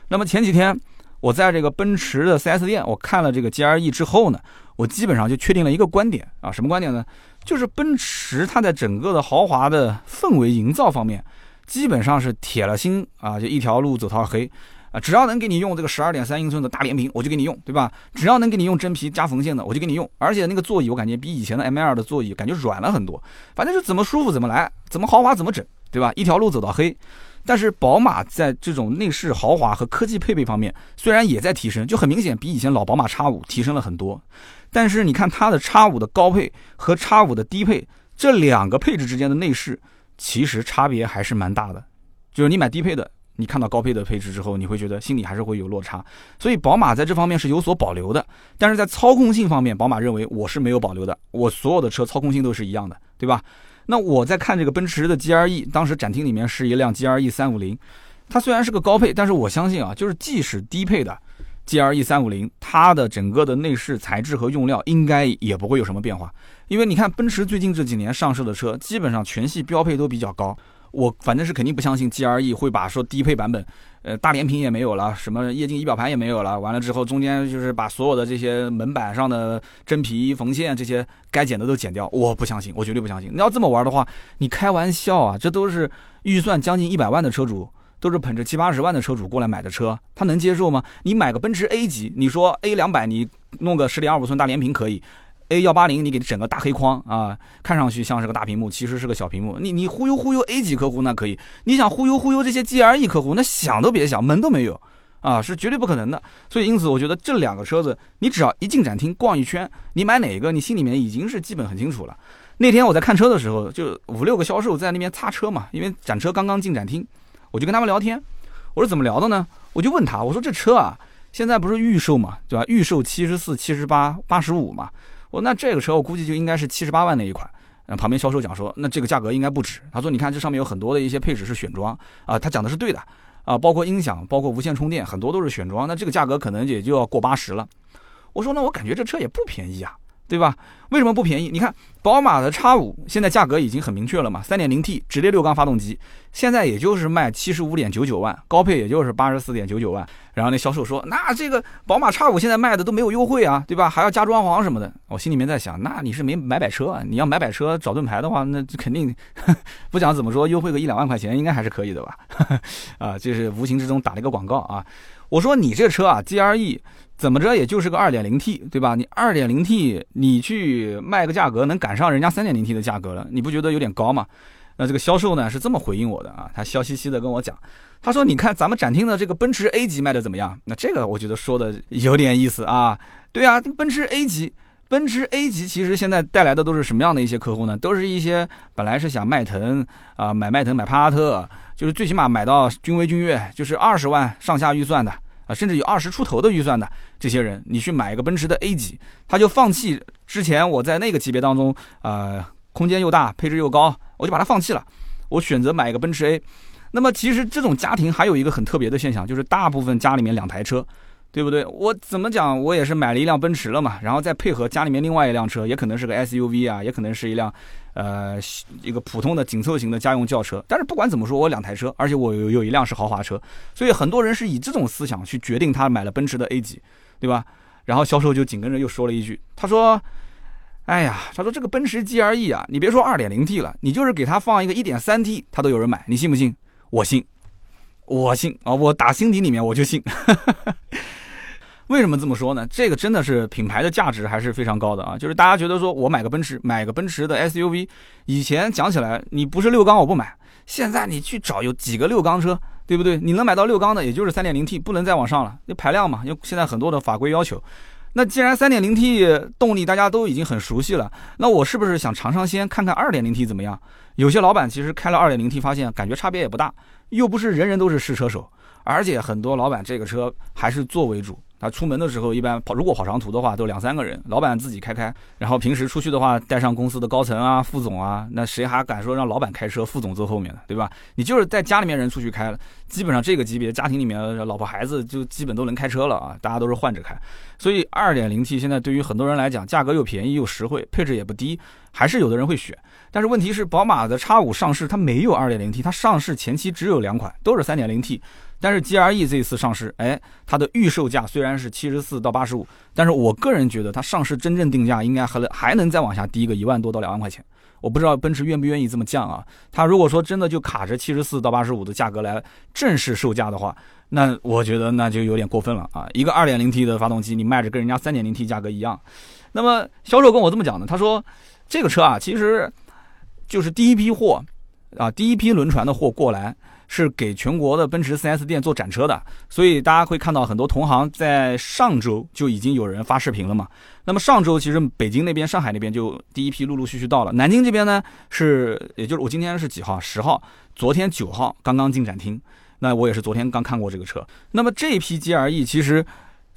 Speaker 1: 那么前几天我在这个奔驰的 4S 店，我看了这个 GLE 之后呢，我基本上就确定了一个观点啊，什么观点呢？就是奔驰它在整个的豪华的氛围营造方面，基本上是铁了心啊，就一条路走到黑。啊，只要能给你用这个十二点三英寸的大连屏，我就给你用，对吧？只要能给你用真皮加缝线的，我就给你用。而且那个座椅，我感觉比以前的 M2 的座椅感觉软了很多。反正就怎么舒服怎么来，怎么豪华怎么整，对吧？一条路走到黑。但是宝马在这种内饰豪华和科技配备方面，虽然也在提升，就很明显比以前老宝马 X5 提升了很多。但是你看它的 X5 的高配和 X5 的低配这两个配置之间的内饰，其实差别还是蛮大的。就是你买低配的。你看到高配的配置之后，你会觉得心里还是会有落差，所以宝马在这方面是有所保留的。但是在操控性方面，宝马认为我是没有保留的，我所有的车操控性都是一样的，对吧？那我在看这个奔驰的 G R E，当时展厅里面是一辆 G R E 三五零，它虽然是个高配，但是我相信啊，就是即使低配的 G R E 三五零，它的整个的内饰材质和用料应该也不会有什么变化，因为你看奔驰最近这几年上市的车，基本上全系标配都比较高。我反正是肯定不相信 G R E 会把说低配版本，呃，大连屏也没有了，什么液晶仪表盘也没有了，完了之后中间就是把所有的这些门板上的真皮缝线这些该剪的都剪掉，我不相信，我绝对不相信。你要这么玩的话，你开玩笑啊？这都是预算将近一百万的车主，都是捧着七八十万的车主过来买的车，他能接受吗？你买个奔驰 A 级，你说 A 两百你弄个十点二五寸大连屏可以。A 幺八零，你给整个大黑框啊，看上去像是个大屏幕，其实是个小屏幕。你你忽悠忽悠 A 级客户那可以，你想忽悠忽悠这些 GLE 客户，那想都别想，门都没有啊，是绝对不可能的。所以因此，我觉得这两个车子，你只要一进展厅逛一圈，你买哪个，你心里面已经是基本很清楚了。那天我在看车的时候，就五六个销售在那边擦车嘛，因为展车刚刚进展厅，我就跟他们聊天。我说怎么聊的呢？我就问他，我说这车啊，现在不是预售嘛，对吧？预售七十四、七十八、八十五嘛。我那这个车我估计就应该是七十八万那一款，嗯，旁边销售讲说，那这个价格应该不止。他说，你看这上面有很多的一些配置是选装啊，他讲的是对的啊，包括音响，包括无线充电，很多都是选装，那这个价格可能也就要过八十了。我说，那我感觉这车也不便宜啊，对吧？为什么不便宜？你看，宝马的 X 五现在价格已经很明确了嘛，三点零 T 直列六缸发动机，现在也就是卖七十五点九九万，高配也就是八十四点九九万。然后那销售说，那这个宝马 X 五现在卖的都没有优惠啊，对吧？还要加装潢什么的。我心里面在想，那你是没买摆车啊？你要买摆车找盾牌的话，那肯定 [LAUGHS] 不讲怎么说，优惠个一两万块钱应该还是可以的吧？[LAUGHS] 啊，就是无形之中打了一个广告啊。我说你这车啊，GRE。怎么着也就是个二点零 T，对吧？你二点零 T，你去卖个价格能赶上人家三点零 T 的价格了，你不觉得有点高吗？那这个销售呢是这么回应我的啊，他笑嘻嘻的跟我讲，他说：“你看咱们展厅的这个奔驰 A 级卖的怎么样？”那这个我觉得说的有点意思啊。对啊，奔驰 A 级，奔驰 A 级其实现在带来的都是什么样的一些客户呢？都是一些本来是想迈腾啊，买迈腾买帕萨特，就是最起码买到君威君越，就是二十万上下预算的。甚至有二十出头的预算的这些人，你去买一个奔驰的 A 级，他就放弃之前我在那个级别当中，呃，空间又大，配置又高，我就把它放弃了，我选择买一个奔驰 A。那么其实这种家庭还有一个很特别的现象，就是大部分家里面两台车。对不对？我怎么讲？我也是买了一辆奔驰了嘛，然后再配合家里面另外一辆车，也可能是个 SUV 啊，也可能是一辆，呃，一个普通的紧凑型的家用轿车。但是不管怎么说，我两台车，而且我有有一辆是豪华车，所以很多人是以这种思想去决定他买了奔驰的 A 级，对吧？然后销售就紧跟着又说了一句，他说：“哎呀，他说这个奔驰 GLE 啊，你别说 2.0T 了，你就是给他放一个 1.3T，他都有人买，你信不信？我信，我信啊！我打心底里面我就信。[LAUGHS] ”为什么这么说呢？这个真的是品牌的价值还是非常高的啊！就是大家觉得说我买个奔驰，买个奔驰的 SUV，以前讲起来你不是六缸我不买，现在你去找有几个六缸车，对不对？你能买到六缸的也就是三点零 T，不能再往上了，那排量嘛，因为现在很多的法规要求。那既然三点零 T 动力大家都已经很熟悉了，那我是不是想尝尝鲜，看看二点零 T 怎么样？有些老板其实开了二点零 T，发现感觉差别也不大，又不是人人都是试车手，而且很多老板这个车还是坐为主。他出门的时候，一般跑如果跑长途的话，都两三个人，老板自己开开，然后平时出去的话，带上公司的高层啊、副总啊，那谁还敢说让老板开车，副总坐后面的，对吧？你就是在家里面人出去开了，基本上这个级别家庭里面老婆孩子就基本都能开车了啊，大家都是换着开。所以二点零 T 现在对于很多人来讲，价格又便宜又实惠，配置也不低，还是有的人会选。但是问题是，宝马的 X 五上市它没有二点零 T，它上市前期只有两款，都是三点零 T。但是 GRE 这一次上市，哎，它的预售价虽然是七十四到八十五，但是我个人觉得它上市真正定价应该还能还能再往下低个一万多到两万块钱。我不知道奔驰愿不愿意这么降啊？它如果说真的就卡着七十四到八十五的价格来正式售价的话，那我觉得那就有点过分了啊！一个二点零 T 的发动机，你卖着跟人家三点零 T 价格一样。那么销售跟我这么讲的，他说这个车啊，其实就是第一批货啊，第一批轮船的货过来。是给全国的奔驰 4S 店做展车的，所以大家会看到很多同行在上周就已经有人发视频了嘛。那么上周其实北京那边、上海那边就第一批陆陆续续到了，南京这边呢是，也就是我今天是几号？十号，昨天九号刚刚进展厅。那我也是昨天刚看过这个车。那么这批 GLE 其实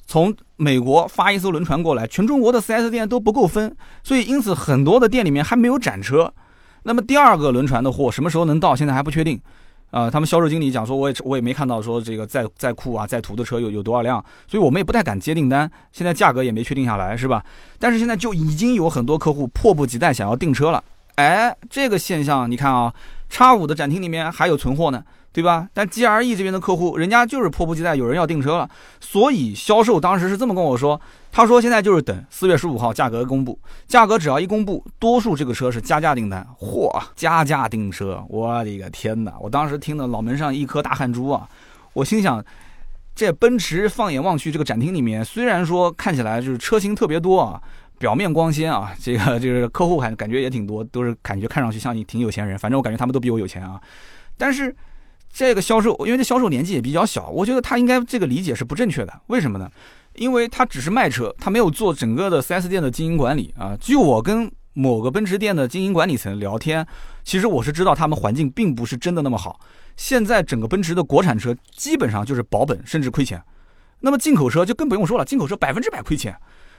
Speaker 1: 从美国发一艘轮船过来，全中国的 4S 店都不够分，所以因此很多的店里面还没有展车。那么第二个轮船的货什么时候能到？现在还不确定。啊，他们销售经理讲说，我也我也没看到说这个在在库啊在途的车有有多少辆，所以我们也不太敢接订单。现在价格也没确定下来，是吧？但是现在就已经有很多客户迫不及待想要订车了。哎，这个现象你看啊，叉五的展厅里面还有存货呢。对吧？但 GRE 这边的客户，人家就是迫不及待，有人要订车了，所以销售当时是这么跟我说，他说现在就是等四月十五号价格公布，价格只要一公布，多数这个车是加价订单，嚯，加价订车，我的个天哪！我当时听得脑门上一颗大汗珠啊，我心想，这奔驰放眼望去，这个展厅里面虽然说看起来就是车型特别多啊，表面光鲜啊，这个就是客户感感觉也挺多，都是感觉看上去像你挺有钱人，反正我感觉他们都比我有钱啊，但是。这个销售，因为这销售年纪也比较小，我觉得他应该这个理解是不正确的。为什么呢？因为他只是卖车，他没有做整个的 4S 店的经营管理啊。就我跟某个奔驰店的经营管理层聊天，其实我是知道他们环境并不是真的那么好。现在整个奔驰的国产车基本上就是保本，甚至亏钱。那么进口车就更不用说了，进口车百分之百亏钱。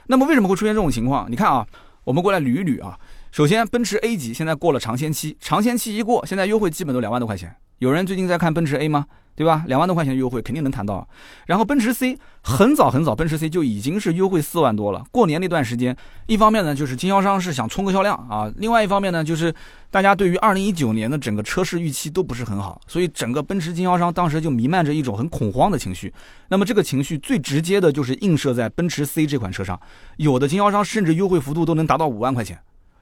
Speaker 1: 那么为什么会出现这种情况？你看啊，我们过来捋一捋啊。首先，奔驰 A 级现在过了尝鲜期，尝鲜期一过，现在优惠基本都两万多块钱。有人最近在看奔驰 A 吗？对吧？两万多块钱优惠肯定能谈到。然后奔驰 C 很早很早，奔驰 C 就已经是优惠四万多了。过年那段时间，一方面呢就是经销商是想冲个销量啊，另外一方面呢就是大家对于二零一九年的整个车市预期都不是很好，所以整个奔驰经销商当时就弥漫着一种很恐慌的情绪。那么这个情绪最直接的就是映射在奔驰 C 这款车上，有的经销商甚至优惠幅度都能达到五万块钱。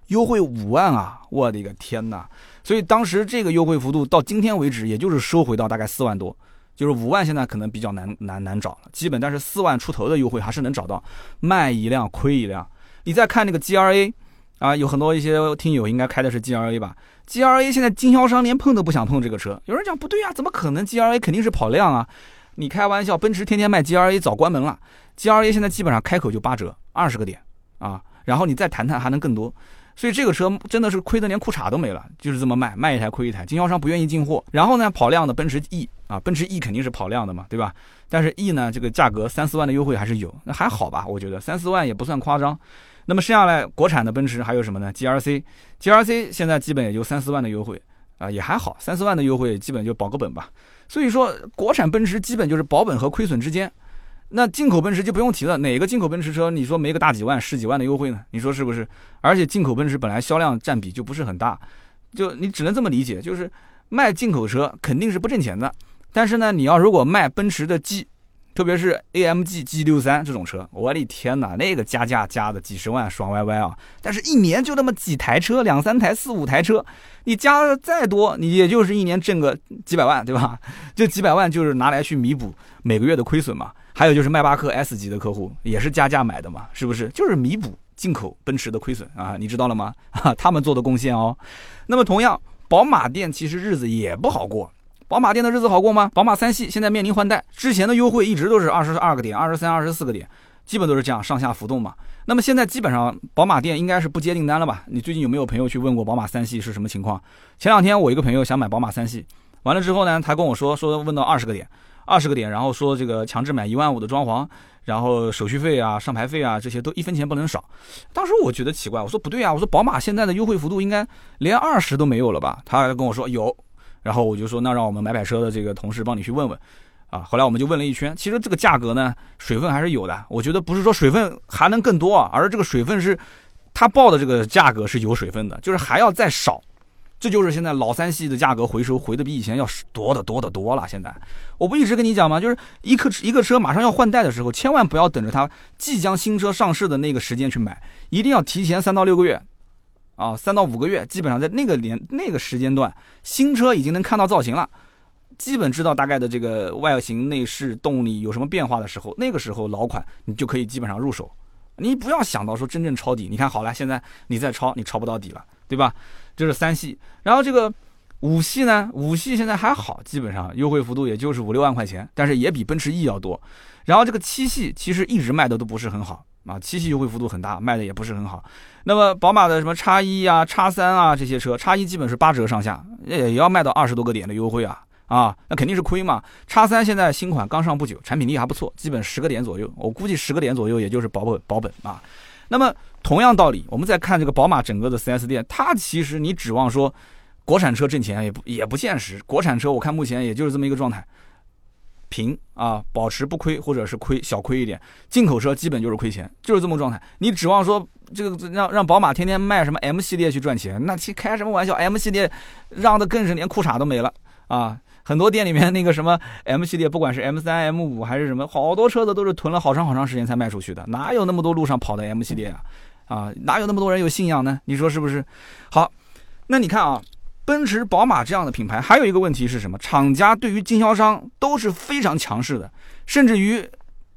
Speaker 1: 优惠五万啊！我的个天哪！所以当时这个优惠幅度到今天为止，也就是收回到大概四万多，就是五万现在可能比较难难难找了。基本但是四万出头的优惠还是能找到，卖一辆亏一辆。你再看那个 G R A 啊，有很多一些听友应该开的是 G R A 吧？G R A 现在经销商连碰都不想碰这个车。有人讲不对呀，怎么可能？G R A 肯定是跑量啊！你开玩笑，奔驰天天卖 G R A 早关门了。G R A 现在基本上开口就八折，二十个点啊，然后你再谈谈还能更多。所以这个车真的是亏得连裤衩都没了，就是这么卖，卖一台亏一台，经销商不愿意进货。然后呢，跑量的奔驰 E 啊，奔驰 E 肯定是跑量的嘛，对吧？但是 E 呢，这个价格三四万的优惠还是有，那还好吧？我觉得三四万也不算夸张。那么剩下来国产的奔驰还有什么呢？GRC，GRC 现在基本也就三四万的优惠啊，也还好，三四万的优惠基本就保个本吧。所以说，国产奔驰基本就是保本和亏损之间。那进口奔驰就不用提了，哪个进口奔驰车你说没个大几万、十几万的优惠呢？你说是不是？而且进口奔驰本来销量占比就不是很大，就你只能这么理解，就是卖进口车肯定是不挣钱的。但是呢，你要如果卖奔驰的 G，特别是 AMG G 六三这种车，我的天哪，那个加价加的几十万爽歪歪啊！但是一年就那么几台车，两三台、四五台车，你加的再多，你也就是一年挣个几百万，对吧？[LAUGHS] 这几百万就是拿来去弥补每个月的亏损嘛。还有就是迈巴赫 S 级的客户也是加价买的嘛，是不是？就是弥补进口奔驰的亏损啊，你知道了吗？哈，[LAUGHS] 他们做的贡献哦。那么同样，宝马店其实日子也不好过。宝马店的日子好过吗？宝马三系现在面临换代，之前的优惠一直都是二十二个点、二十三、二十四个点，基本都是这样上下浮动嘛。那么现在基本上宝马店应该是不接订单了吧？你最近有没有朋友去问过宝马三系是什么情况？前两天我一个朋友想买宝马三系，完了之后呢，他跟我说说问到二十个点。二十个点，然后说这个强制买一万五的装潢，然后手续费啊、上牌费啊这些都一分钱不能少。当时我觉得奇怪，我说不对啊，我说宝马现在的优惠幅度应该连二十都没有了吧？他跟我说有，然后我就说那让我们买买车的这个同事帮你去问问啊。后来我们就问了一圈，其实这个价格呢，水分还是有的。我觉得不是说水分还能更多啊，而这个水分是他报的这个价格是有水分的，就是还要再少。这就是现在老三系的价格回收回的比以前要多的多的多了。现在我不一直跟你讲吗？就是一个一个车马上要换代的时候，千万不要等着它即将新车上市的那个时间去买，一定要提前三到六个月，啊，三到五个月，基本上在那个年那个时间段，新车已经能看到造型了，基本知道大概的这个外形、内饰、动力有什么变化的时候，那个时候老款你就可以基本上入手。你不要想到说真正抄底，你看好了，现在你再抄，你抄不到底了，对吧？这是三系，然后这个五系呢？五系现在还好，基本上优惠幅度也就是五六万块钱，但是也比奔驰 E 要多。然后这个七系其实一直卖的都不是很好啊，七系优惠幅度很大，卖的也不是很好。那么宝马的什么叉一啊、叉三啊这些车，叉一基本是八折上下，也也要卖到二十多个点的优惠啊啊，那肯定是亏嘛。叉三现在新款刚上不久，产品力还不错，基本十个点左右，我估计十个点左右也就是保本保本啊。那么同样道理，我们再看这个宝马整个的 4S 店，它其实你指望说国产车挣钱也不也不现实。国产车我看目前也就是这么一个状态，平啊，保持不亏或者是亏小亏一点。进口车基本就是亏钱，就是这么状态。你指望说这个让让宝马天天卖什么 M 系列去赚钱，那其开什么玩笑？M 系列让的更是连裤衩都没了啊！很多店里面那个什么 M 系列，不管是 M 三、M 五还是什么，好多车子都是囤了好长好长时间才卖出去的，哪有那么多路上跑的 M 系列啊？啊，哪有那么多人有信仰呢？你说是不是？好，那你看啊，奔驰、宝马这样的品牌，还有一个问题是什么？厂家对于经销商都是非常强势的，甚至于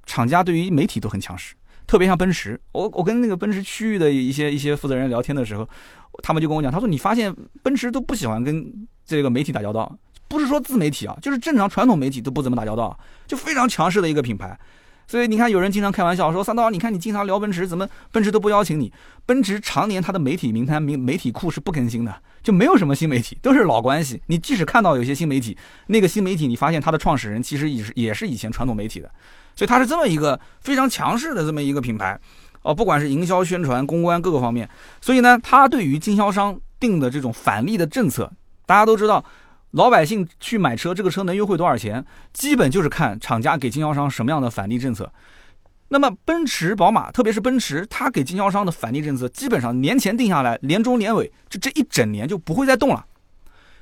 Speaker 1: 厂家对于媒体都很强势。特别像奔驰，我我跟那个奔驰区域的一些一些负责人聊天的时候，他们就跟我讲，他说你发现奔驰都不喜欢跟这个媒体打交道。不是说自媒体啊，就是正常传统媒体都不怎么打交道，就非常强势的一个品牌。所以你看，有人经常开玩笑说：“三刀，你看你经常聊奔驰，怎么奔驰都不邀请你？”奔驰常年它的媒体名单、名媒体库是不更新的，就没有什么新媒体，都是老关系。你即使看到有些新媒体，那个新媒体你发现它的创始人其实也是也是以前传统媒体的，所以它是这么一个非常强势的这么一个品牌。哦，不管是营销宣传、公关各个方面，所以呢，它对于经销商定的这种返利的政策，大家都知道，老百姓去买车，这个车能优惠多少钱，基本就是看厂家给经销商什么样的返利政策。那么奔驰、宝马，特别是奔驰，它给经销商的返利政策，基本上年前定下来，年中年尾，就这一整年就不会再动了。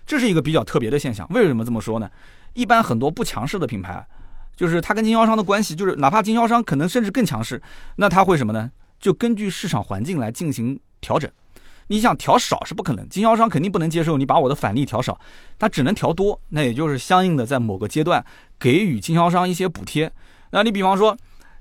Speaker 1: 这是一个比较特别的现象。为什么这么说呢？一般很多不强势的品牌，就是它跟经销商的关系，就是哪怕经销商可能甚至更强势，那他会什么呢？就根据市场环境来进行调整。你想调少是不可能，经销商肯定不能接受你把我的返利调少，他只能调多。那也就是相应的在某个阶段给予经销商一些补贴。那你比方说。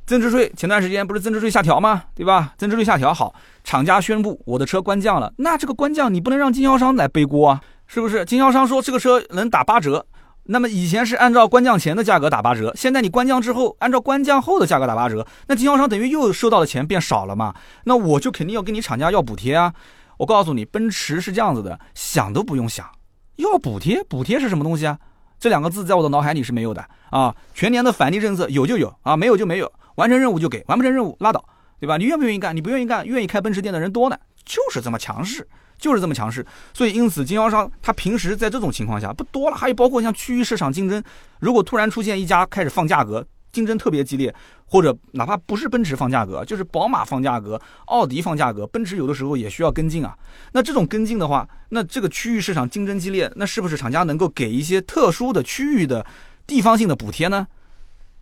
Speaker 1: 增值税前段时间不是增值税下调吗？对吧？增值税下调好，厂家宣布我的车官降了，那这个官降你不能让经销商来背锅啊，是不是？经销商说这个车能打八折，那么以前是按照官降前的价格打八折，现在你官降之后按照官降后的价格打八折，那经销商等于又收到的钱变少了嘛？那我就肯定要跟你厂家要补贴啊！我告诉你，奔驰是这样子的，想都不用想，要补贴，补贴是什么东西啊？这两个字在我的脑海里是没有的啊！全年的返利政策有就有啊，没有就没有。完成任务就给，完不成任务拉倒，对吧？你愿不愿意干？你不愿意干，愿意开奔驰店的人多呢，就是这么强势，就是这么强势。所以因此，经销商他平时在这种情况下不多了，还有包括像区域市场竞争，如果突然出现一家开始放价格，竞争特别激烈，或者哪怕不是奔驰放价格，就是宝马放价格、奥迪放价格，奔驰有的时候也需要跟进啊。那这种跟进的话，那这个区域市场竞争激烈，那是不是厂家能够给一些特殊的区域的地方性的补贴呢？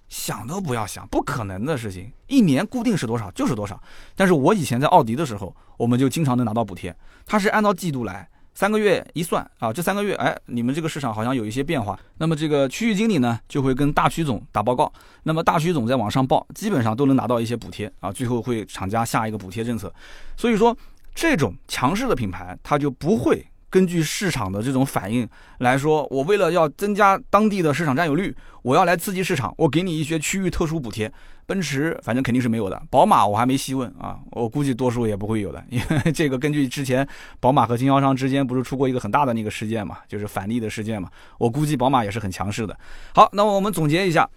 Speaker 1: 想都不要想，不可能的事情。一年固定是多少就是多少。但是我以前在奥迪的时候，我们就经常能拿到补贴。它是按照季度来，三个月一算啊，这三个月，哎，你们这个市场好像有一些变化。那么这个区域经理呢，就会跟大区总打报告。那么大区总再往上报，基本上都能拿到一些补贴啊。最后会厂家下一个补贴政策。所以说，这种强势的品牌，它就不会。根据市场的这种反应来说，我为了要增加当地的市场占有率，我要来刺激市场，我给你一些区域特殊补贴。奔驰反正肯定是没有的，宝马我还没细问啊，我估计多数也不会有的，因为这个根据之前宝马和经销商之间不是出过一个很大的那个事件嘛，就是返利的事件嘛，我估计宝马也是很强势的。好，那么我们总结一下，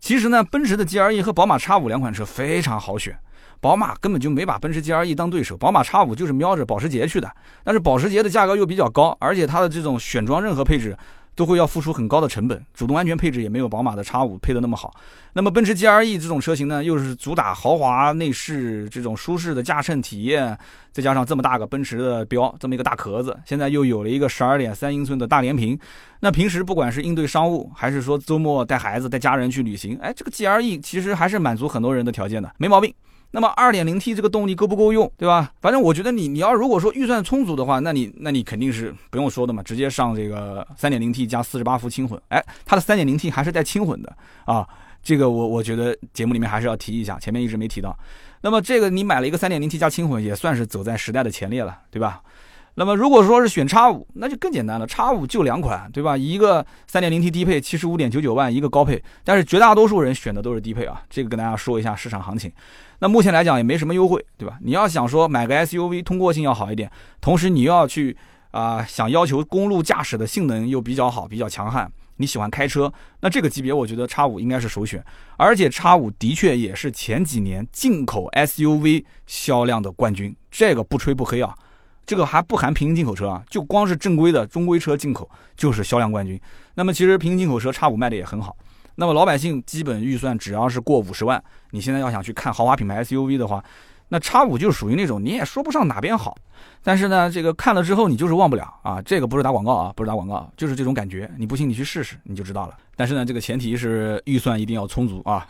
Speaker 1: 其实呢，奔驰的 GLE 和宝马 X5 两款车非常好选。宝马根本就没把奔驰 GLE 当对手，宝马 X5 就是瞄着保时捷去的，但是保时捷的价格又比较高，而且它的这种选装任何配置都会要付出很高的成本，主动安全配置也没有宝马的 X5 配的那么好。那么奔驰 GLE 这种车型呢，又是主打豪华内饰，这种舒适的驾乘体验，再加上这么大个奔驰的标，这么一个大壳子，现在又有了一个十二点三英寸的大连屏，那平时不管是应对商务，还是说周末带孩子带家人去旅行，哎，这个 GLE 其实还是满足很多人的条件的，没毛病。那么二点零 T 这个动力够不够用，对吧？反正我觉得你你要如果说预算充足的话，那你那你肯定是不用说的嘛，直接上这个三点零 T 加四十八伏轻混。哎，它的三点零 T 还是带轻混的啊，这个我我觉得节目里面还是要提一下，前面一直没提到。那么这个你买了一个三点零 T 加轻混，也算是走在时代的前列了，对吧？那么如果说是选叉五，那就更简单了。叉五就两款，对吧？一个三点零 T 低配七十五点九九万，一个高配，但是绝大多数人选的都是低配啊。这个跟大家说一下市场行情。那目前来讲也没什么优惠，对吧？你要想说买个 SUV 通过性要好一点，同时你要去啊想要求公路驾驶的性能又比较好、比较强悍，你喜欢开车，那这个级别我觉得叉五应该是首选。而且叉五的确也是前几年进口 SUV 销量的冠军，这个不吹不黑啊。这个还不含平行进口车啊，就光是正规的中规车进口就是销量冠军。那么其实平行进口车叉五卖的也很好。那么老百姓基本预算只要是过五十万，你现在要想去看豪华品牌 SUV 的话，那叉五就属于那种你也说不上哪边好。但是呢，这个看了之后你就是忘不了啊！这个不是打广告啊，不是打广告，就是这种感觉。你不信你去试试，你就知道了。但是呢，这个前提是预算一定要充足啊。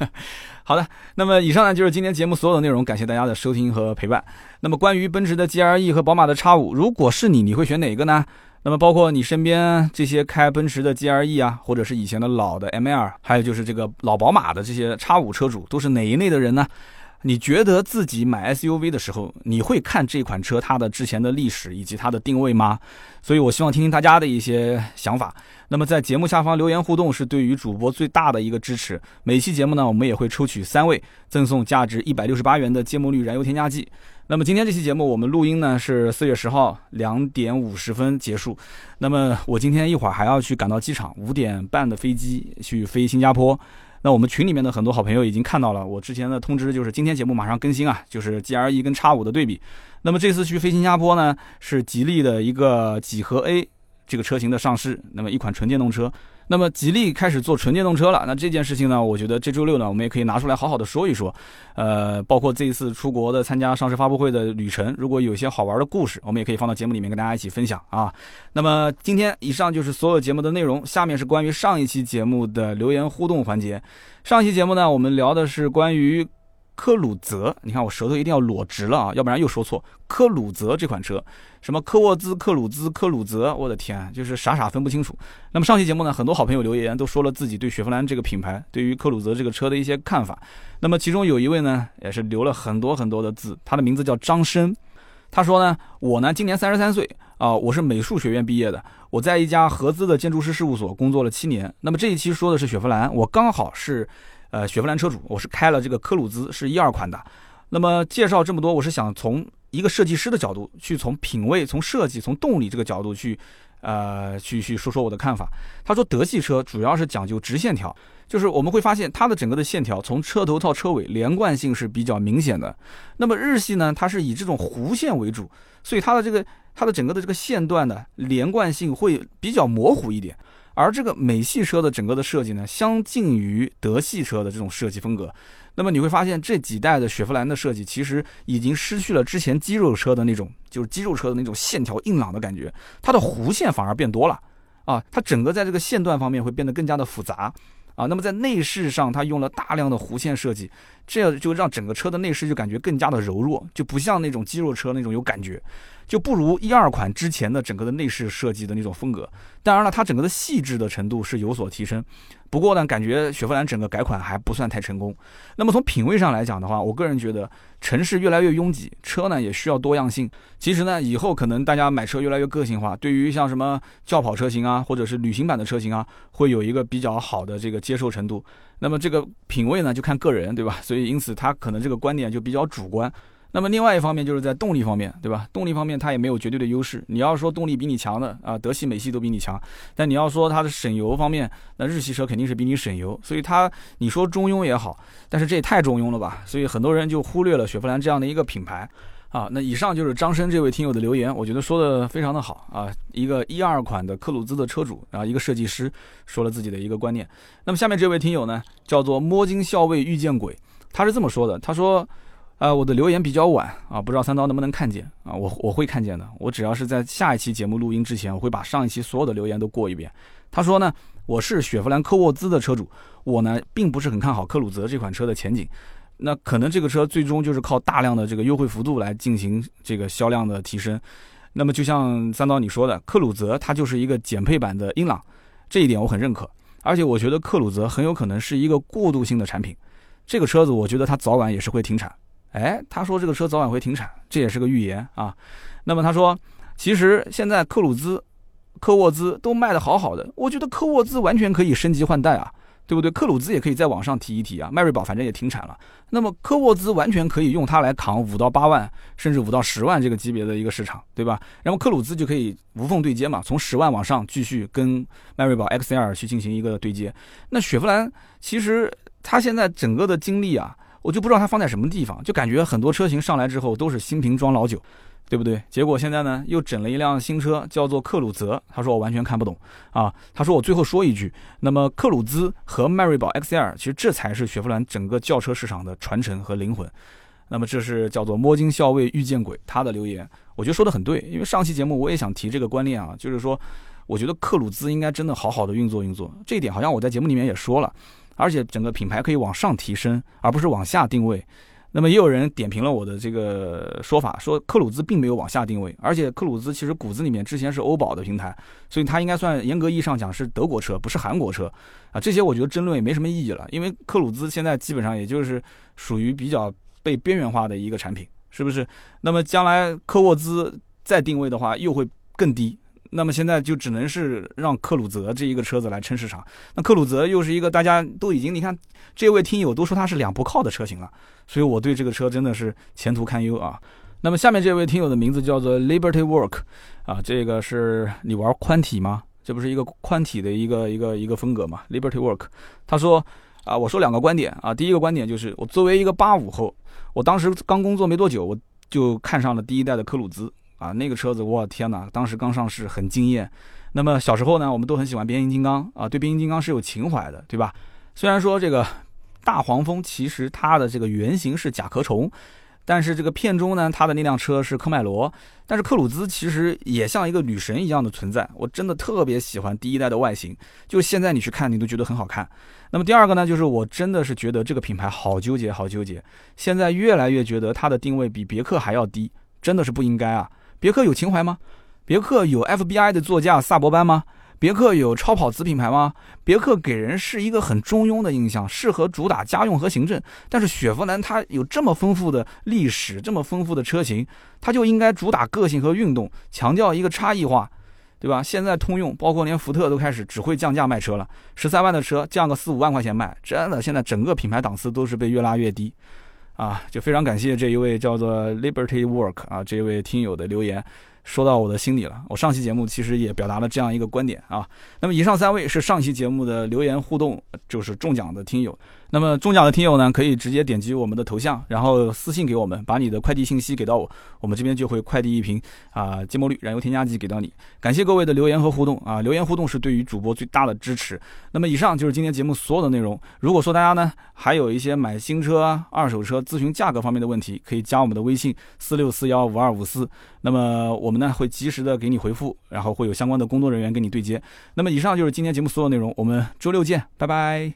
Speaker 1: [LAUGHS] 好的，那么以上呢就是今天节目所有的内容，感谢大家的收听和陪伴。那么关于奔驰的 GLE 和宝马的叉五如果是你，你会选哪个呢？那么包括你身边这些开奔驰的 GLE 啊，或者是以前的老的 M2，还有就是这个老宝马的这些叉五车主，都是哪一类的人呢？你觉得自己买 SUV 的时候，你会看这款车它的之前的历史以及它的定位吗？所以我希望听听大家的一些想法。那么在节目下方留言互动是对于主播最大的一个支持。每期节目呢，我们也会抽取三位赠送价值一百六十八元的芥末绿燃油添加剂。那么今天这期节目我们录音呢是四月十号两点五十分结束。那么我今天一会儿还要去赶到机场，五点半的飞机去飞新加坡。那我们群里面的很多好朋友已经看到了，我之前的通知就是今天节目马上更新啊，就是 G R E 跟叉五的对比。那么这次去飞新加坡呢，是吉利的一个几何 A 这个车型的上市，那么一款纯电动车。那么吉利开始做纯电动车了，那这件事情呢，我觉得这周六呢，我们也可以拿出来好好的说一说。呃，包括这一次出国的参加上市发布会的旅程，如果有些好玩的故事，我们也可以放到节目里面跟大家一起分享啊。那么今天以上就是所有节目的内容，下面是关于上一期节目的留言互动环节。上一期节目呢，我们聊的是关于。科鲁泽，你看我舌头一定要裸直了啊，要不然又说错。科鲁泽这款车，什么科沃兹、科鲁兹、科鲁泽，我的天，就是傻傻分不清楚。那么上期节目呢，很多好朋友留言都说了自己对雪佛兰这个品牌，对于科鲁泽这个车的一些看法。那么其中有一位呢，也是留了很多很多的字，他的名字叫张生。他说呢，我呢今年三十三岁啊，我是美术学院毕业的，我在一家合资的建筑师事务所工作了七年。那么这一期说的是雪佛兰，我刚好是。呃，雪佛兰车主，我是开了这个科鲁兹，是一二款的。那么介绍这么多，我是想从一个设计师的角度去，从品味、从设计、从动力这个角度去，呃，去去说说我的看法。他说，德系车主要是讲究直线条，就是我们会发现它的整个的线条从车头到车尾连贯性是比较明显的。那么日系呢，它是以这种弧线为主，所以它的这个它的整个的这个线段呢连贯性会比较模糊一点。而这个美系车的整个的设计呢，相近于德系车的这种设计风格。那么你会发现，这几代的雪佛兰的设计其实已经失去了之前肌肉车的那种，就是肌肉车的那种线条硬朗的感觉，它的弧线反而变多了啊，它整个在这个线段方面会变得更加的复杂啊。那么在内饰上，它用了大量的弧线设计，这样就让整个车的内饰就感觉更加的柔弱，就不像那种肌肉车那种有感觉。就不如一二款之前的整个的内饰设计的那种风格，当然了，它整个的细致的程度是有所提升。不过呢，感觉雪佛兰整个改款还不算太成功。那么从品味上来讲的话，我个人觉得城市越来越拥挤，车呢也需要多样性。其实呢，以后可能大家买车越来越个性化，对于像什么轿跑车型啊，或者是旅行版的车型啊，会有一个比较好的这个接受程度。那么这个品味呢，就看个人，对吧？所以因此它可能这个观点就比较主观。那么另外一方面就是在动力方面，对吧？动力方面它也没有绝对的优势。你要说动力比你强的啊，德系、美系都比你强。但你要说它的省油方面，那日系车肯定是比你省油。所以它你说中庸也好，但是这也太中庸了吧？所以很多人就忽略了雪佛兰这样的一个品牌啊。那以上就是张生这位听友的留言，我觉得说的非常的好啊。一个一二款的克鲁兹的车主，然后一个设计师说了自己的一个观念。那么下面这位听友呢，叫做摸金校尉遇见鬼，他是这么说的，他说。啊，我的留言比较晚啊，不知道三刀能不能看见啊？我我会看见的。我只要是在下一期节目录音之前，我会把上一期所有的留言都过一遍。他说呢，我是雪佛兰科沃兹的车主，我呢并不是很看好克鲁泽这款车的前景。那可能这个车最终就是靠大量的这个优惠幅度来进行这个销量的提升。那么就像三刀你说的，克鲁泽它就是一个减配版的英朗，这一点我很认可。而且我觉得克鲁泽很有可能是一个过渡性的产品，这个车子我觉得它早晚也是会停产。哎，他说这个车早晚会停产，这也是个预言啊。那么他说，其实现在克鲁兹、科沃兹都卖的好好的，我觉得科沃兹完全可以升级换代啊，对不对？克鲁兹也可以再往上提一提啊。迈锐宝反正也停产了，那么科沃兹完全可以用它来扛五到八万，甚至五到十万这个级别的一个市场，对吧？然后克鲁兹就可以无缝对接嘛，从十万往上继续跟迈锐宝 XL 去进行一个对接。那雪佛兰其实它现在整个的精力啊。我就不知道它放在什么地方，就感觉很多车型上来之后都是新瓶装老酒，对不对？结果现在呢又整了一辆新车，叫做克鲁泽。他说我完全看不懂啊。他说我最后说一句，那么克鲁兹和迈锐宝 XL，其实这才是雪佛兰整个轿车市场的传承和灵魂。那么这是叫做摸金校尉遇见鬼，他的留言，我觉得说的很对。因为上期节目我也想提这个观念啊，就是说，我觉得克鲁兹应该真的好好的运作运作，这一点好像我在节目里面也说了。而且整个品牌可以往上提升，而不是往下定位。那么也有人点评了我的这个说法，说克鲁兹并没有往下定位，而且克鲁兹其实骨子里面之前是欧宝的平台，所以它应该算严格意义上讲是德国车，不是韩国车啊。这些我觉得争论也没什么意义了，因为克鲁兹现在基本上也就是属于比较被边缘化的一个产品，是不是？那么将来科沃兹再定位的话，又会更低。那么现在就只能是让克鲁泽这一个车子来撑市场。那克鲁泽又是一个大家都已经，你看这位听友都说它是两不靠的车型了，所以我对这个车真的是前途堪忧啊。那么下面这位听友的名字叫做 Liberty Work，啊，这个是你玩宽体吗？这不是一个宽体的一个一个一个风格吗？Liberty Work，他说啊，我说两个观点啊，第一个观点就是我作为一个八五后，我当时刚工作没多久，我就看上了第一代的科鲁兹啊，那个车子，我天哪，当时刚上市，很惊艳。那么小时候呢，我们都很喜欢变形金刚啊，对变形金刚是有情怀的，对吧？虽然说这个大黄蜂其实它的这个原型是甲壳虫。但是这个片中呢，它的那辆车是科迈罗，但是克鲁兹其实也像一个女神一样的存在。我真的特别喜欢第一代的外形，就现在你去看，你都觉得很好看。那么第二个呢，就是我真的是觉得这个品牌好纠结，好纠结。现在越来越觉得它的定位比别克还要低，真的是不应该啊！别克有情怀吗？别克有 FBI 的座驾萨博班吗？别克有超跑子品牌吗？别克给人是一个很中庸的印象，适合主打家用和行政。但是雪佛兰它有这么丰富的历史，这么丰富的车型，它就应该主打个性和运动，强调一个差异化，对吧？现在通用，包括连福特都开始只会降价卖车了，十三万的车降个四五万块钱卖，真的现在整个品牌档次都是被越拉越低，啊，就非常感谢这一位叫做 Liberty Work 啊这位听友的留言。说到我的心里了。我上期节目其实也表达了这样一个观点啊。那么以上三位是上期节目的留言互动，就是中奖的听友。那么中奖的听友呢，可以直接点击我们的头像，然后私信给我们，把你的快递信息给到我，我们这边就会快递一瓶啊芥末绿燃油添加剂给到你。感谢各位的留言和互动啊，留言互动是对于主播最大的支持。那么以上就是今天节目所有的内容。如果说大家呢还有一些买新车啊、二手车咨询价格方面的问题，可以加我们的微信四六四幺五二五四。那么我们呢会及时的给你回复，然后会有相关的工作人员跟你对接。那么以上就是今天节目所有内容，我们周六见，拜拜。